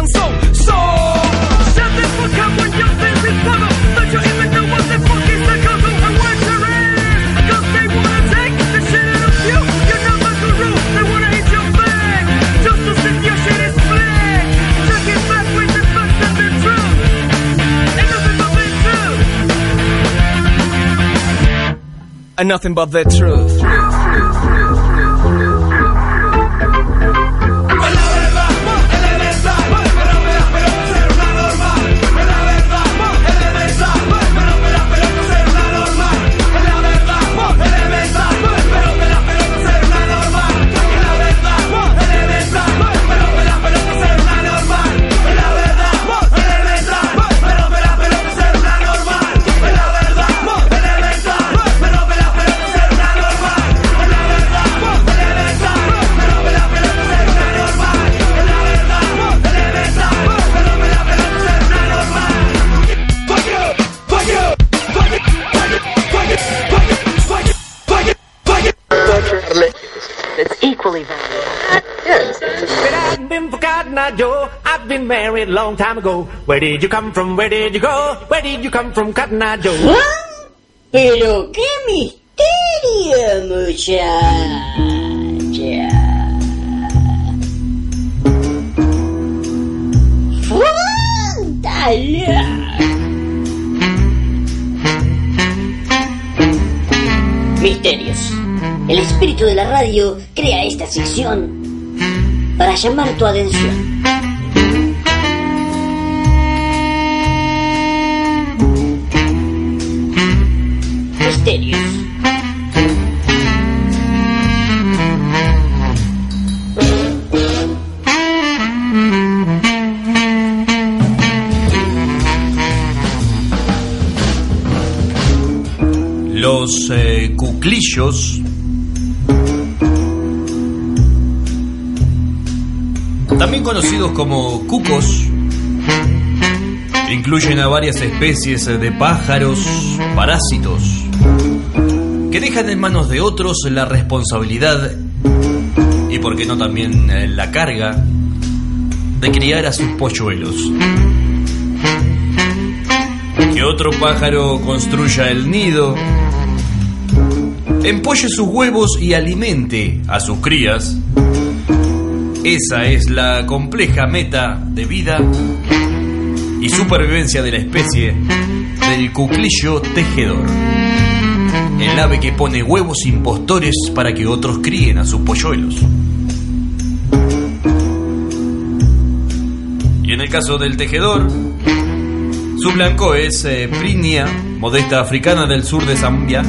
baila danzón. So. Shut the fuck up when you're thinking follow. Don't you even know what the fuck is the couple and what you're in. Cause they wanna take the shit out of you. You're not my guru. They wanna hit your back. Just to see your shit is black. Check it back with the facts and the truth. Nothing but the truth. And nothing but the truth.
Long time ago. Where did you come from? Where did you go? Where did you come from, Cotton Eye Joe?
Pero qué misterio, muchacha. Frontala. Misterios. El espíritu de la radio crea esta sección para llamar tu atención.
También conocidos como cucos incluyen a varias especies de pájaros, parásitos, que dejan en manos de otros la responsabilidad y, por qué no, también eh, la carga de criar a sus polluelos. Que otro pájaro construya el nido, empolle sus huevos y alimente a sus crías. Esa es la compleja meta de vida y supervivencia de la especie del cuclillo tejedor. El ave que pone huevos impostores para que otros críen a sus polluelos. Y en el caso del tejedor, su blanco es eh, Prinia, modesta africana del sur de Zambia,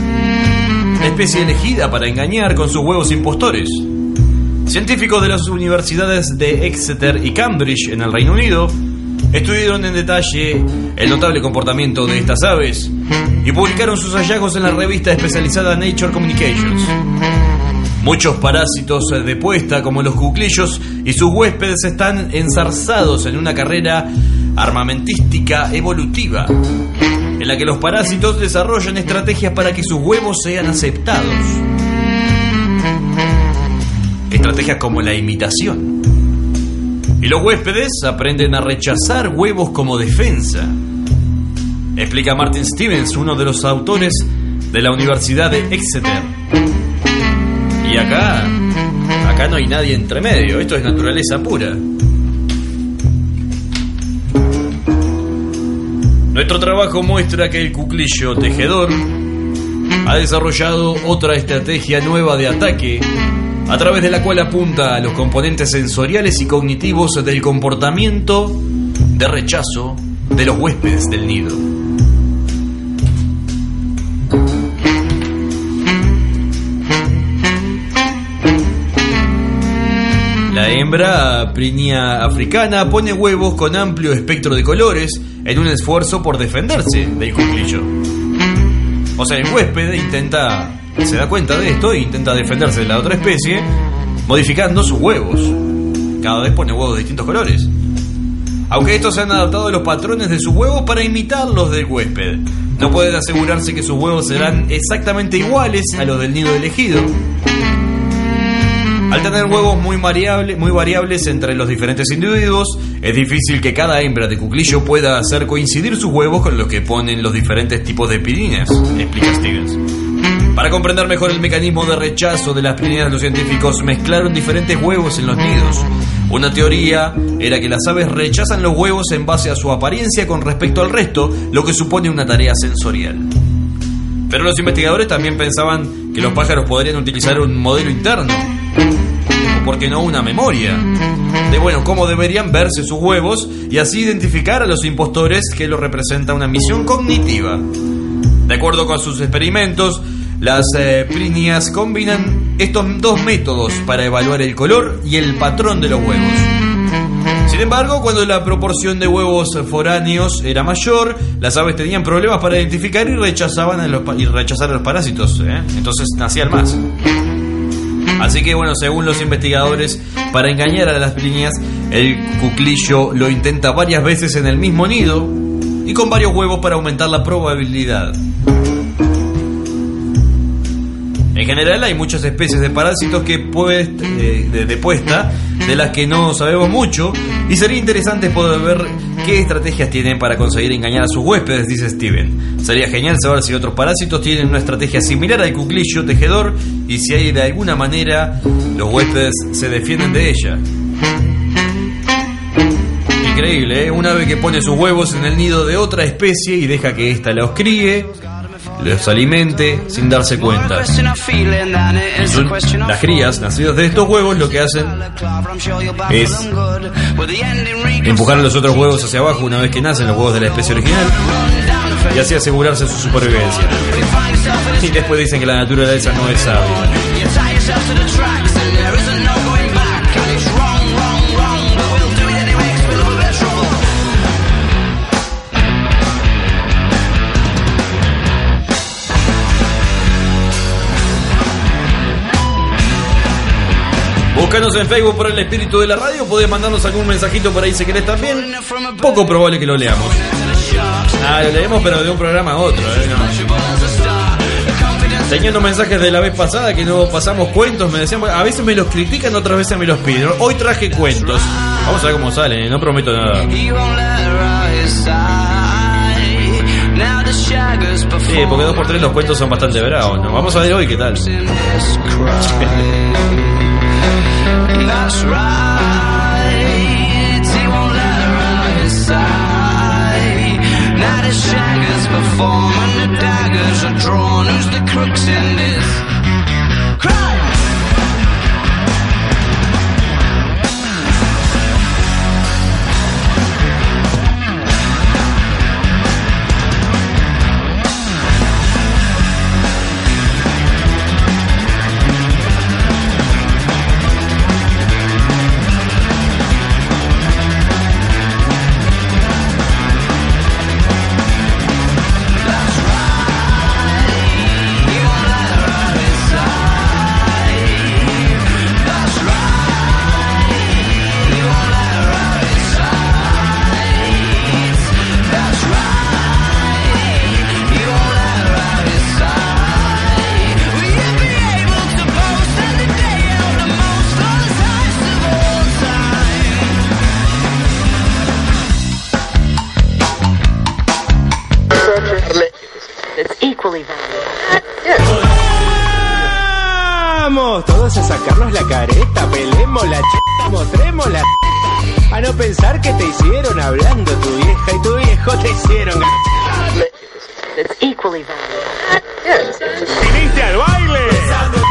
especie elegida para engañar con sus huevos impostores. Científicos de las universidades de Exeter y Cambridge en el Reino Unido estudiaron en detalle el notable comportamiento de estas aves y publicaron sus hallazgos en la revista especializada Nature Communications. Muchos parásitos de puesta, como los cuclillos y sus huéspedes, están enzarzados en una carrera armamentística evolutiva, en la que los parásitos desarrollan estrategias para que sus huevos sean aceptados. Estrategias como la imitación. Y los huéspedes aprenden a rechazar huevos como defensa. Explica Martin Stevens, uno de los autores de la Universidad de Exeter. Y acá, acá no hay nadie entre medio, esto es naturaleza pura. Nuestro trabajo muestra que el cuclillo tejedor ha desarrollado otra estrategia nueva de ataque a través de la cual apunta a los componentes sensoriales y cognitivos del comportamiento de rechazo de los huéspedes del nido. La hembra prinia africana pone huevos con amplio espectro de colores en un esfuerzo por defenderse del cuclillo. O sea, el huésped intenta, se da cuenta de esto e intenta defenderse de la otra especie modificando sus huevos. Cada vez pone huevos de distintos colores. Aunque estos se han adaptado a los patrones de sus huevos para imitar los del huésped. No pueden asegurarse que sus huevos serán exactamente iguales a los del nido elegido. Al tener huevos muy, variable- muy variables entre los diferentes individuos, es difícil que cada hembra de cuclillo pueda hacer coincidir sus huevos con los que ponen los diferentes tipos de pirinas, explica Stevens. Para comprender mejor el mecanismo de rechazo de las pirinas, los científicos mezclaron diferentes huevos en los nidos. Una teoría era que las aves rechazan los huevos en base a su apariencia con respecto al resto, lo que supone una tarea sensorial. Pero los investigadores también pensaban que los pájaros podrían utilizar un modelo interno, o por qué no una memoria, de bueno, cómo deberían verse sus huevos y así identificar a los impostores que lo representa una misión cognitiva. De acuerdo con sus experimentos, las eh, combinan estos dos métodos para evaluar el color y el patrón de los huevos. Sin embargo, cuando la proporción de huevos foráneos era mayor, las aves tenían problemas para identificar y rechazaban a los, y rechazar a los parásitos. ¿eh? Entonces nacían más. Así que bueno, según los investigadores, para engañar a las prinias, el cuclillo lo intenta varias veces en el mismo nido y con varios huevos para aumentar la probabilidad. En general hay muchas especies de parásitos que pues, eh, de las que no sabemos mucho y sería interesante poder ver qué estrategias tienen para conseguir engañar a sus huéspedes, dice Steven. Sería genial saber si otros parásitos tienen una estrategia similar al cuclillo tejedor y si hay de alguna manera los huéspedes se defienden de ella. Increíble, ¿eh? Un ave que pone sus huevos en el nido de otra especie y deja que ésta los críe, los alimente sin darse cuenta. Las crías nacidas de estos huevos lo que hacen es empujar a los otros huevos hacia abajo una vez que nacen los huevos de la especie original y así asegurarse su supervivencia. Y después dicen que la naturaleza no es sabia. Búscanos en Facebook por el espíritu de la radio, podés mandarnos algún mensajito por ahí si querés también. Poco probable que lo leamos. Ah, lo leemos pero de un programa a otro, ¿eh? Teniendo mensajes de la vez pasada que no pasamos cuentos, me decían, a veces me los critican, otras veces me los piden. Hoy traje cuentos. Vamos a ver cómo salen, ¿eh? no prometo nada. Sí, porque dos por tres los cuentos son bastante bravos, ¿no? Vamos a ver hoy qué tal.
Right. He won't let her out his sight. Now the shaggers the daggers are drawn. Who's the crooks in this?
Pensar que te hicieron hablando tu vieja y tu viejo te hicieron.
It's equally valuable.
¿Viniste al baile?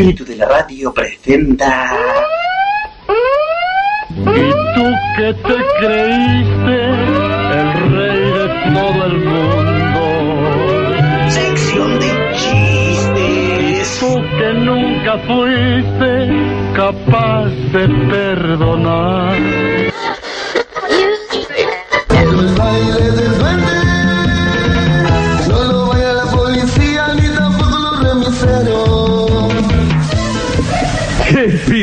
Espíritu de la radio presenta...
¿Y tú que te creíste el rey de todo el mundo?
Sección de chistes.
Tú que nunca fuiste capaz de perdonar.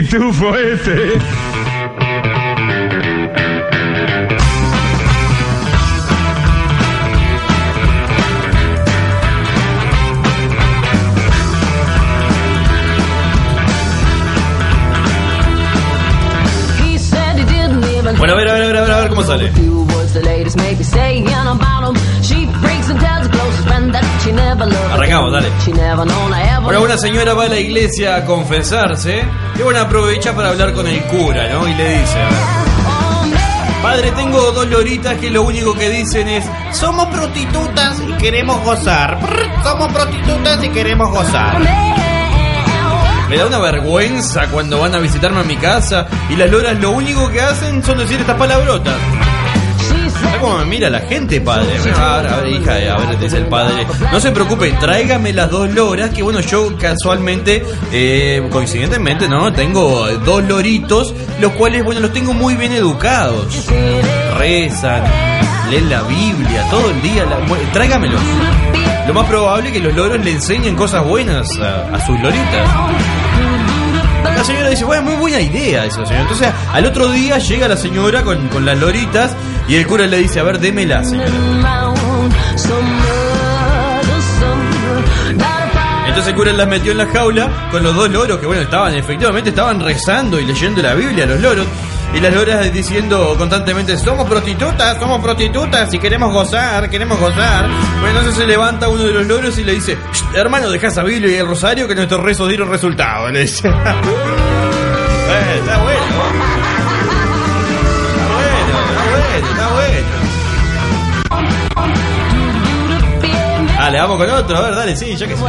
¡Qué pitufo este!
Bueno, a ver, a ver, a ver, a ver, a ver cómo sale. Arrancamos, dale. Bueno, una señora va a la iglesia a confesarse y bueno, aprovecha para hablar con el cura, ¿no? Y le dice, Padre, tengo dos loritas que lo único que dicen es, somos prostitutas y queremos gozar. Somos prostitutas y queremos gozar. Me da una vergüenza cuando van a visitarme a mi casa y las loras lo único que hacen son decir estas palabrotas. ¿Sabes cómo me mira la gente, padre? A ver, a ver, hija, a ver, dice el padre. No se preocupe, tráigame las dos loras, que bueno, yo casualmente, eh, coincidentemente, ¿no? Tengo dos loritos, los cuales, bueno, los tengo muy bien educados. Rezan, leen la Biblia todo el día. la- tráigamelos. Lo más probable es que los loros le enseñen cosas buenas a sus loritas. La señora dice, bueno, muy buena idea eso, señor. Entonces, al otro día llega la señora con, con las loritas y el cura le dice, a ver, démela, señora. Entonces el cura las metió en la jaula con los dos loros que, bueno, estaban, efectivamente, estaban rezando y leyendo la Biblia, los loros. Y las loras diciendo constantemente, somos prostitutas, somos prostitutas y queremos gozar, queremos gozar. Bueno, entonces se levanta uno de los loros y le dice, "Shh, hermano, deja esa Biblia y el rosario que nuestros rezos dieron resultado. Le dice. Eh, está bueno. Está bueno, está bueno, está bueno. Dale, a Vamos con otro, a ver, dale, sí, ya que sé.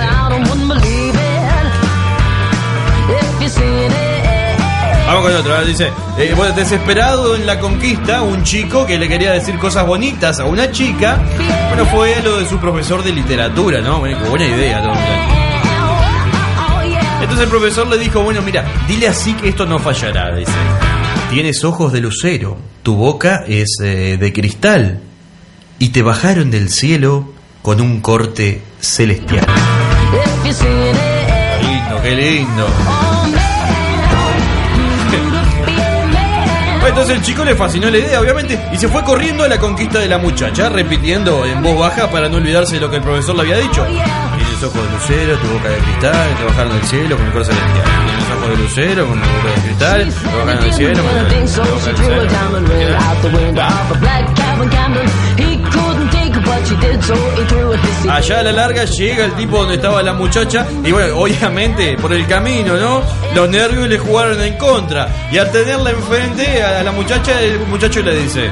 Vamos con otro, dice, eh, bueno, desesperado en la conquista, un chico que le quería decir cosas bonitas a una chica, bueno, fue a lo de su profesor de literatura, ¿no? Bueno, buena idea, todo. Entonces el profesor le dijo, bueno, mira, dile así que esto no fallará, dice. Tienes ojos de lucero, tu boca es eh, de cristal y te bajaron del cielo con un corte celestial. Qué lindo, qué lindo. Entonces el chico le fascinó la idea, obviamente, y se fue corriendo a la conquista de la muchacha, repitiendo en voz baja para no olvidarse de lo que el profesor le había dicho. Tienes ojos de lucero, tu boca de cristal, te bajaron del cielo con el corte celestial. Tienes ojos de lucero, con tu boca de cristal, te bajaron del cielo con el del cielo. Allá a la larga llega el tipo donde estaba la muchacha y bueno, obviamente por el camino, ¿no? Los nervios le jugaron en contra y al tenerla enfrente a la muchacha, el muchacho le dice...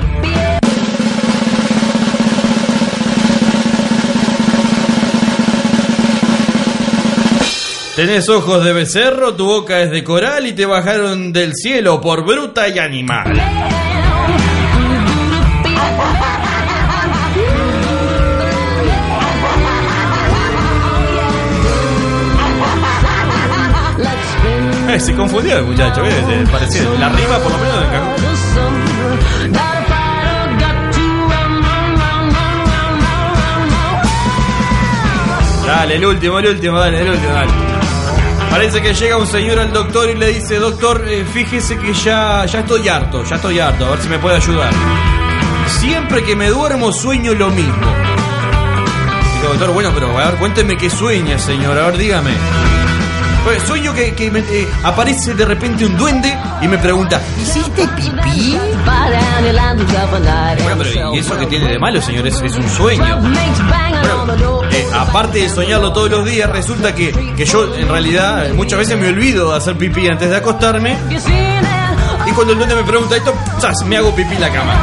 Tenés ojos de becerro, tu boca es de coral y te bajaron del cielo por bruta y animal. Eh, se confundió el muchacho, ¿ves? Parecía la rima por lo menos. Dale, el último, el último, dale, el último, dale. Parece que llega un señor al doctor y le dice, doctor, eh, fíjese que ya, ya estoy harto, ya estoy harto, a ver si me puede ayudar. Siempre que me duermo sueño lo mismo. Digo, doctor, bueno, pero a ver, cuénteme qué sueña, señor, a ver, dígame. Pues, sueño que, que me- eh, aparece de repente un duende y me pregunta, ¿hiciste pipí? Bueno, pero ¿y eso que tiene de malo, señor? Es, un sueño. Bueno, eh, aparte de soñarlo todos los días, resulta que, que yo en realidad muchas veces me olvido de hacer pipí antes de acostarme. Y cuando el duende me pregunta esto, ¡zas! me hago pipí en la cama.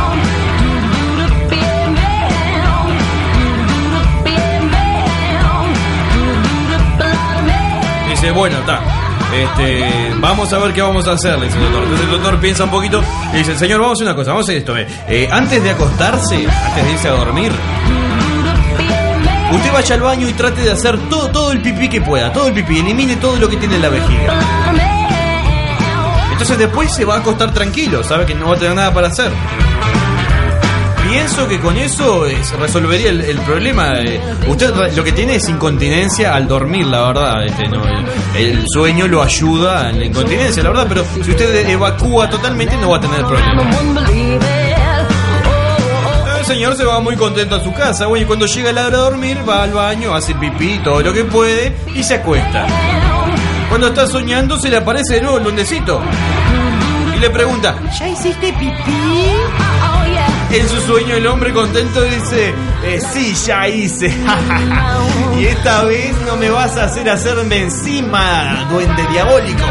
Bueno, está. Este, vamos a ver qué vamos a hacer, le dice el doctor. Entonces el doctor piensa un poquito y dice, señor, vamos a hacer una cosa, vamos a hacer esto. eh. Eh, antes de acostarse, antes de irse a dormir, usted vaya al baño y trate de hacer todo, todo el pipí que pueda, todo el pipí, elimine todo lo que tiene en la vejiga. Entonces después se va a acostar tranquilo, sabe que no va a tener nada para hacer. Pienso que con eso eh, se resolvería el, el problema. eh. Usted re- lo que tiene es incontinencia al dormir, la verdad. Este, no, el, el sueño lo ayuda en la incontinencia, la verdad. Pero si usted evacúa totalmente, no va a tener problema. El señor se va muy contento a su casa. Bueno, y cuando llega la hora de dormir, va al baño, hace pipí, todo lo que puede y se acuesta. Cuando está soñando, se le aparece de nuevo el duendecito. Y le pregunta, ¿ya hiciste pipí? En su sueño el hombre contento dice, eh, sí, ya hice. y esta vez no me vas a hacer hacerme encima, duende diabólico.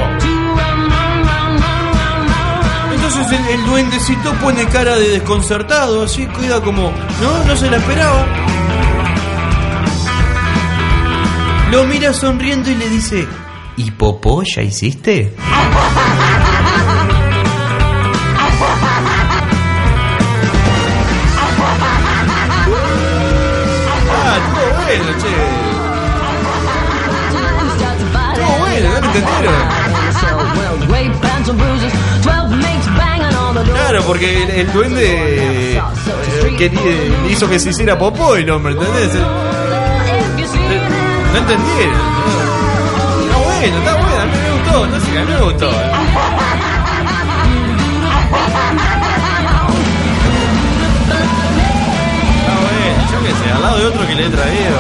Entonces el, duendecito pone cara de desconcertado, así cuida como, no, no se la esperaba. Lo mira sonriendo y le dice, ¿y popó ya hiciste? Bueno, bueno, ¿no te entendieron? Claro, porque el, el duende eh, quería- hizo que se hiciera popó el hombre, ¿entendés? Eh, No entendieron. Está bueno, está bueno, a mí me gustó, no sé, a mí me gustó. Al lado de otro que le he traído.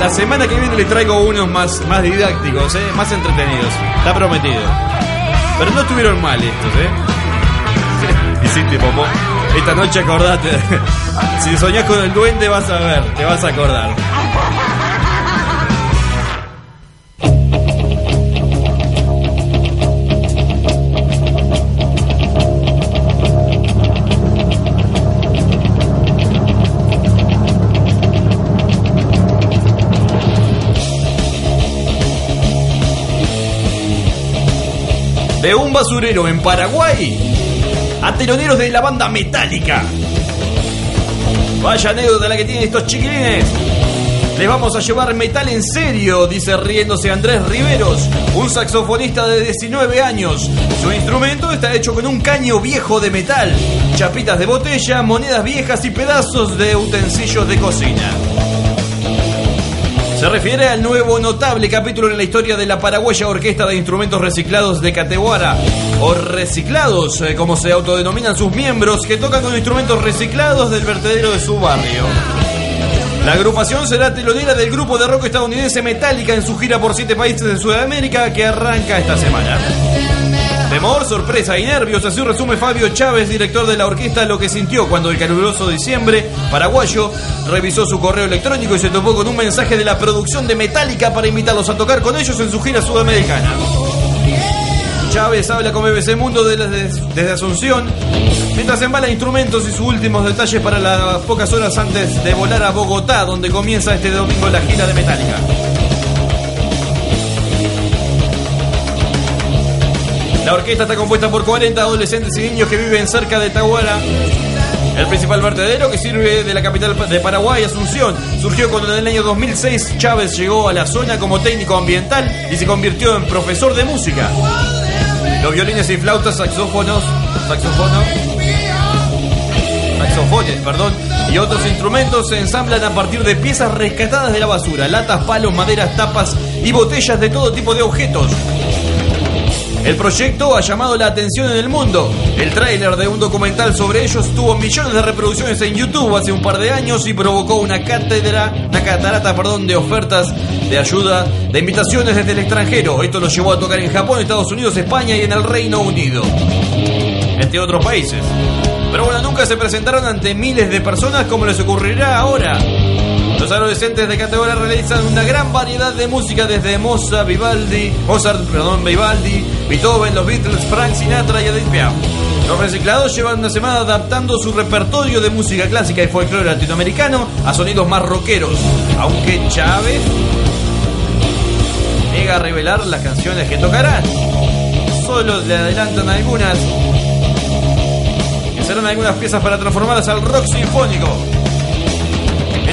La, semana que viene les traigo unos más, más didácticos, eh, más entretenidos. Está prometido. Pero no estuvieron mal estos, ¿eh? Hiciste, popó. Esta noche acordate. Si soñás con el duende vas a ver, te vas a acordar. Un basurero en Paraguay a teloneros de la banda Metallica. Vaya anécdota la que tienen estos chiquilines. Les vamos a llevar metal en serio, dice riéndose Andrés Riveros, un saxofonista de 19 años. Su instrumento está hecho con un caño viejo de metal, chapitas de botella, monedas viejas y pedazos de utensilios de cocina. Se refiere al nuevo notable capítulo en la historia de la paraguaya Orquesta de Instrumentos Reciclados de Categuara, o reciclados, eh, como se autodenominan sus miembros, que tocan con instrumentos reciclados del vertedero de su barrio. La agrupación será telonera del grupo de rock estadounidense Metallica en su gira por siete países de Sudamérica que arranca esta semana. Temor, sorpresa y nervios, así resume Fabio Chávez, director de la orquesta, lo que sintió cuando el caluroso diciembre paraguayo revisó su correo electrónico y se topó con un mensaje de la producción de Metallica para invitarlos a tocar con ellos en su gira sudamericana. Chávez habla con BBC Mundo de- desde, desde Asunción, mientras embala instrumentos y sus últimos detalles para las pocas horas antes de volar a Bogotá, donde comienza este domingo la gira de Metallica. La orquesta está compuesta por 40 adolescentes y niños que viven cerca de Tahuara. El principal vertedero que sirve de la capital de Paraguay, Asunción, surgió cuando en el año 2006 Chávez llegó a la zona como técnico ambiental y se convirtió en profesor de música. Los violines y flautas, saxófonos, saxofones, perdón, y otros instrumentos se ensamblan a partir de piezas rescatadas de la basura, latas, palos, maderas, tapas y botellas de todo tipo de objetos. El proyecto ha llamado la atención en el mundo. El tráiler de un documental sobre ellos tuvo millones de reproducciones en YouTube hace un par de años y provocó una cátedra, una catarata, perdón, de ofertas de ayuda, de invitaciones desde el extranjero. Esto los llevó a tocar en Japón, Estados Unidos, España y en el Reino Unido, entre otros países. Pero bueno, nunca se presentaron ante miles de personas como les ocurrirá ahora. Los adolescentes de categoría realizan una gran variedad de música desde Mozart, Vivaldi, Mozart, perdón, Vivaldi, Beethoven, los Beatles, Frank Sinatra y Edith Piaf. Los reciclados llevan una semana adaptando su repertorio de música clásica y folclore latinoamericano a sonidos más rockeros, aunque Chávez niega a revelar las canciones que tocarán. Solo le adelantan algunas que serán algunas piezas para transformarlas al rock sinfónico.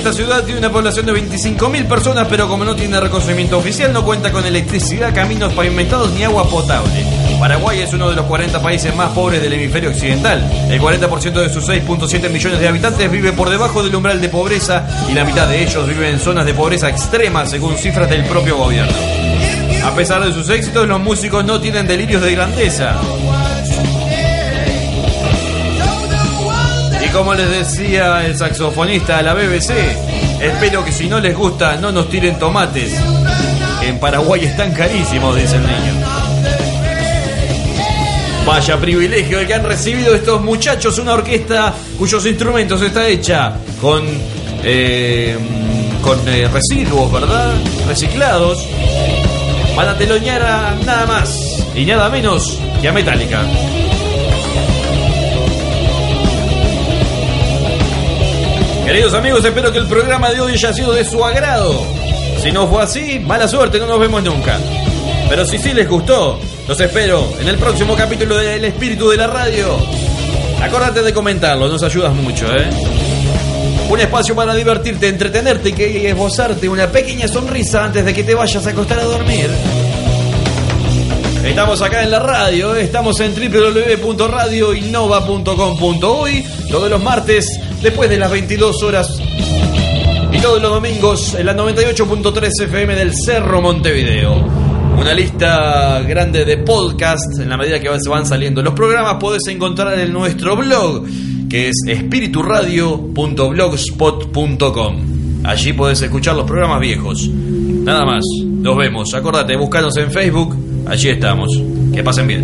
Esta ciudad tiene una población de 25.000 personas, pero como no tiene reconocimiento oficial, no cuenta con electricidad, caminos pavimentados ni agua potable. Paraguay es uno de los 40 países más pobres del hemisferio occidental. El 40% de sus 6.7 millones de habitantes vive por debajo del umbral de pobreza y la mitad de ellos vive en zonas de pobreza extrema, según cifras del propio gobierno. A pesar de sus éxitos, los músicos no tienen delirios de grandeza. Como les decía el saxofonista a la BBC, espero que si no les gusta no nos tiren tomates. En Paraguay están carísimos, dice el niño. Vaya privilegio el que han recibido estos muchachos, una orquesta cuyos instrumentos está hecha con, eh, con eh, residuos, ¿verdad? Reciclados. Van a telonear a nada más y nada menos que a Metallica. Queridos amigos, espero que el programa de hoy haya sido de su agrado. Si no fue así, mala suerte, no nos vemos nunca. Pero si sí les gustó, los espero en el próximo capítulo de El Espíritu de la Radio. Acordate de comentarlo, nos ayudas mucho, ¿eh? Un espacio para divertirte, entretenerte y esbozarte una pequeña sonrisa antes de que te vayas a acostar a dormir. Estamos acá en la radio, estamos en www.radioinnova.com.uy todos los martes después de las 22 horas y todos los domingos en la 98.3 FM del Cerro Montevideo. Una lista grande de podcasts en la medida que se van saliendo los programas podés encontrar en nuestro blog que es espiriturradio.blogspot.com. Allí podés escuchar los programas viejos. Nada más, nos vemos. Acordate, buscanos en Facebook, allí estamos. Que pasen bien.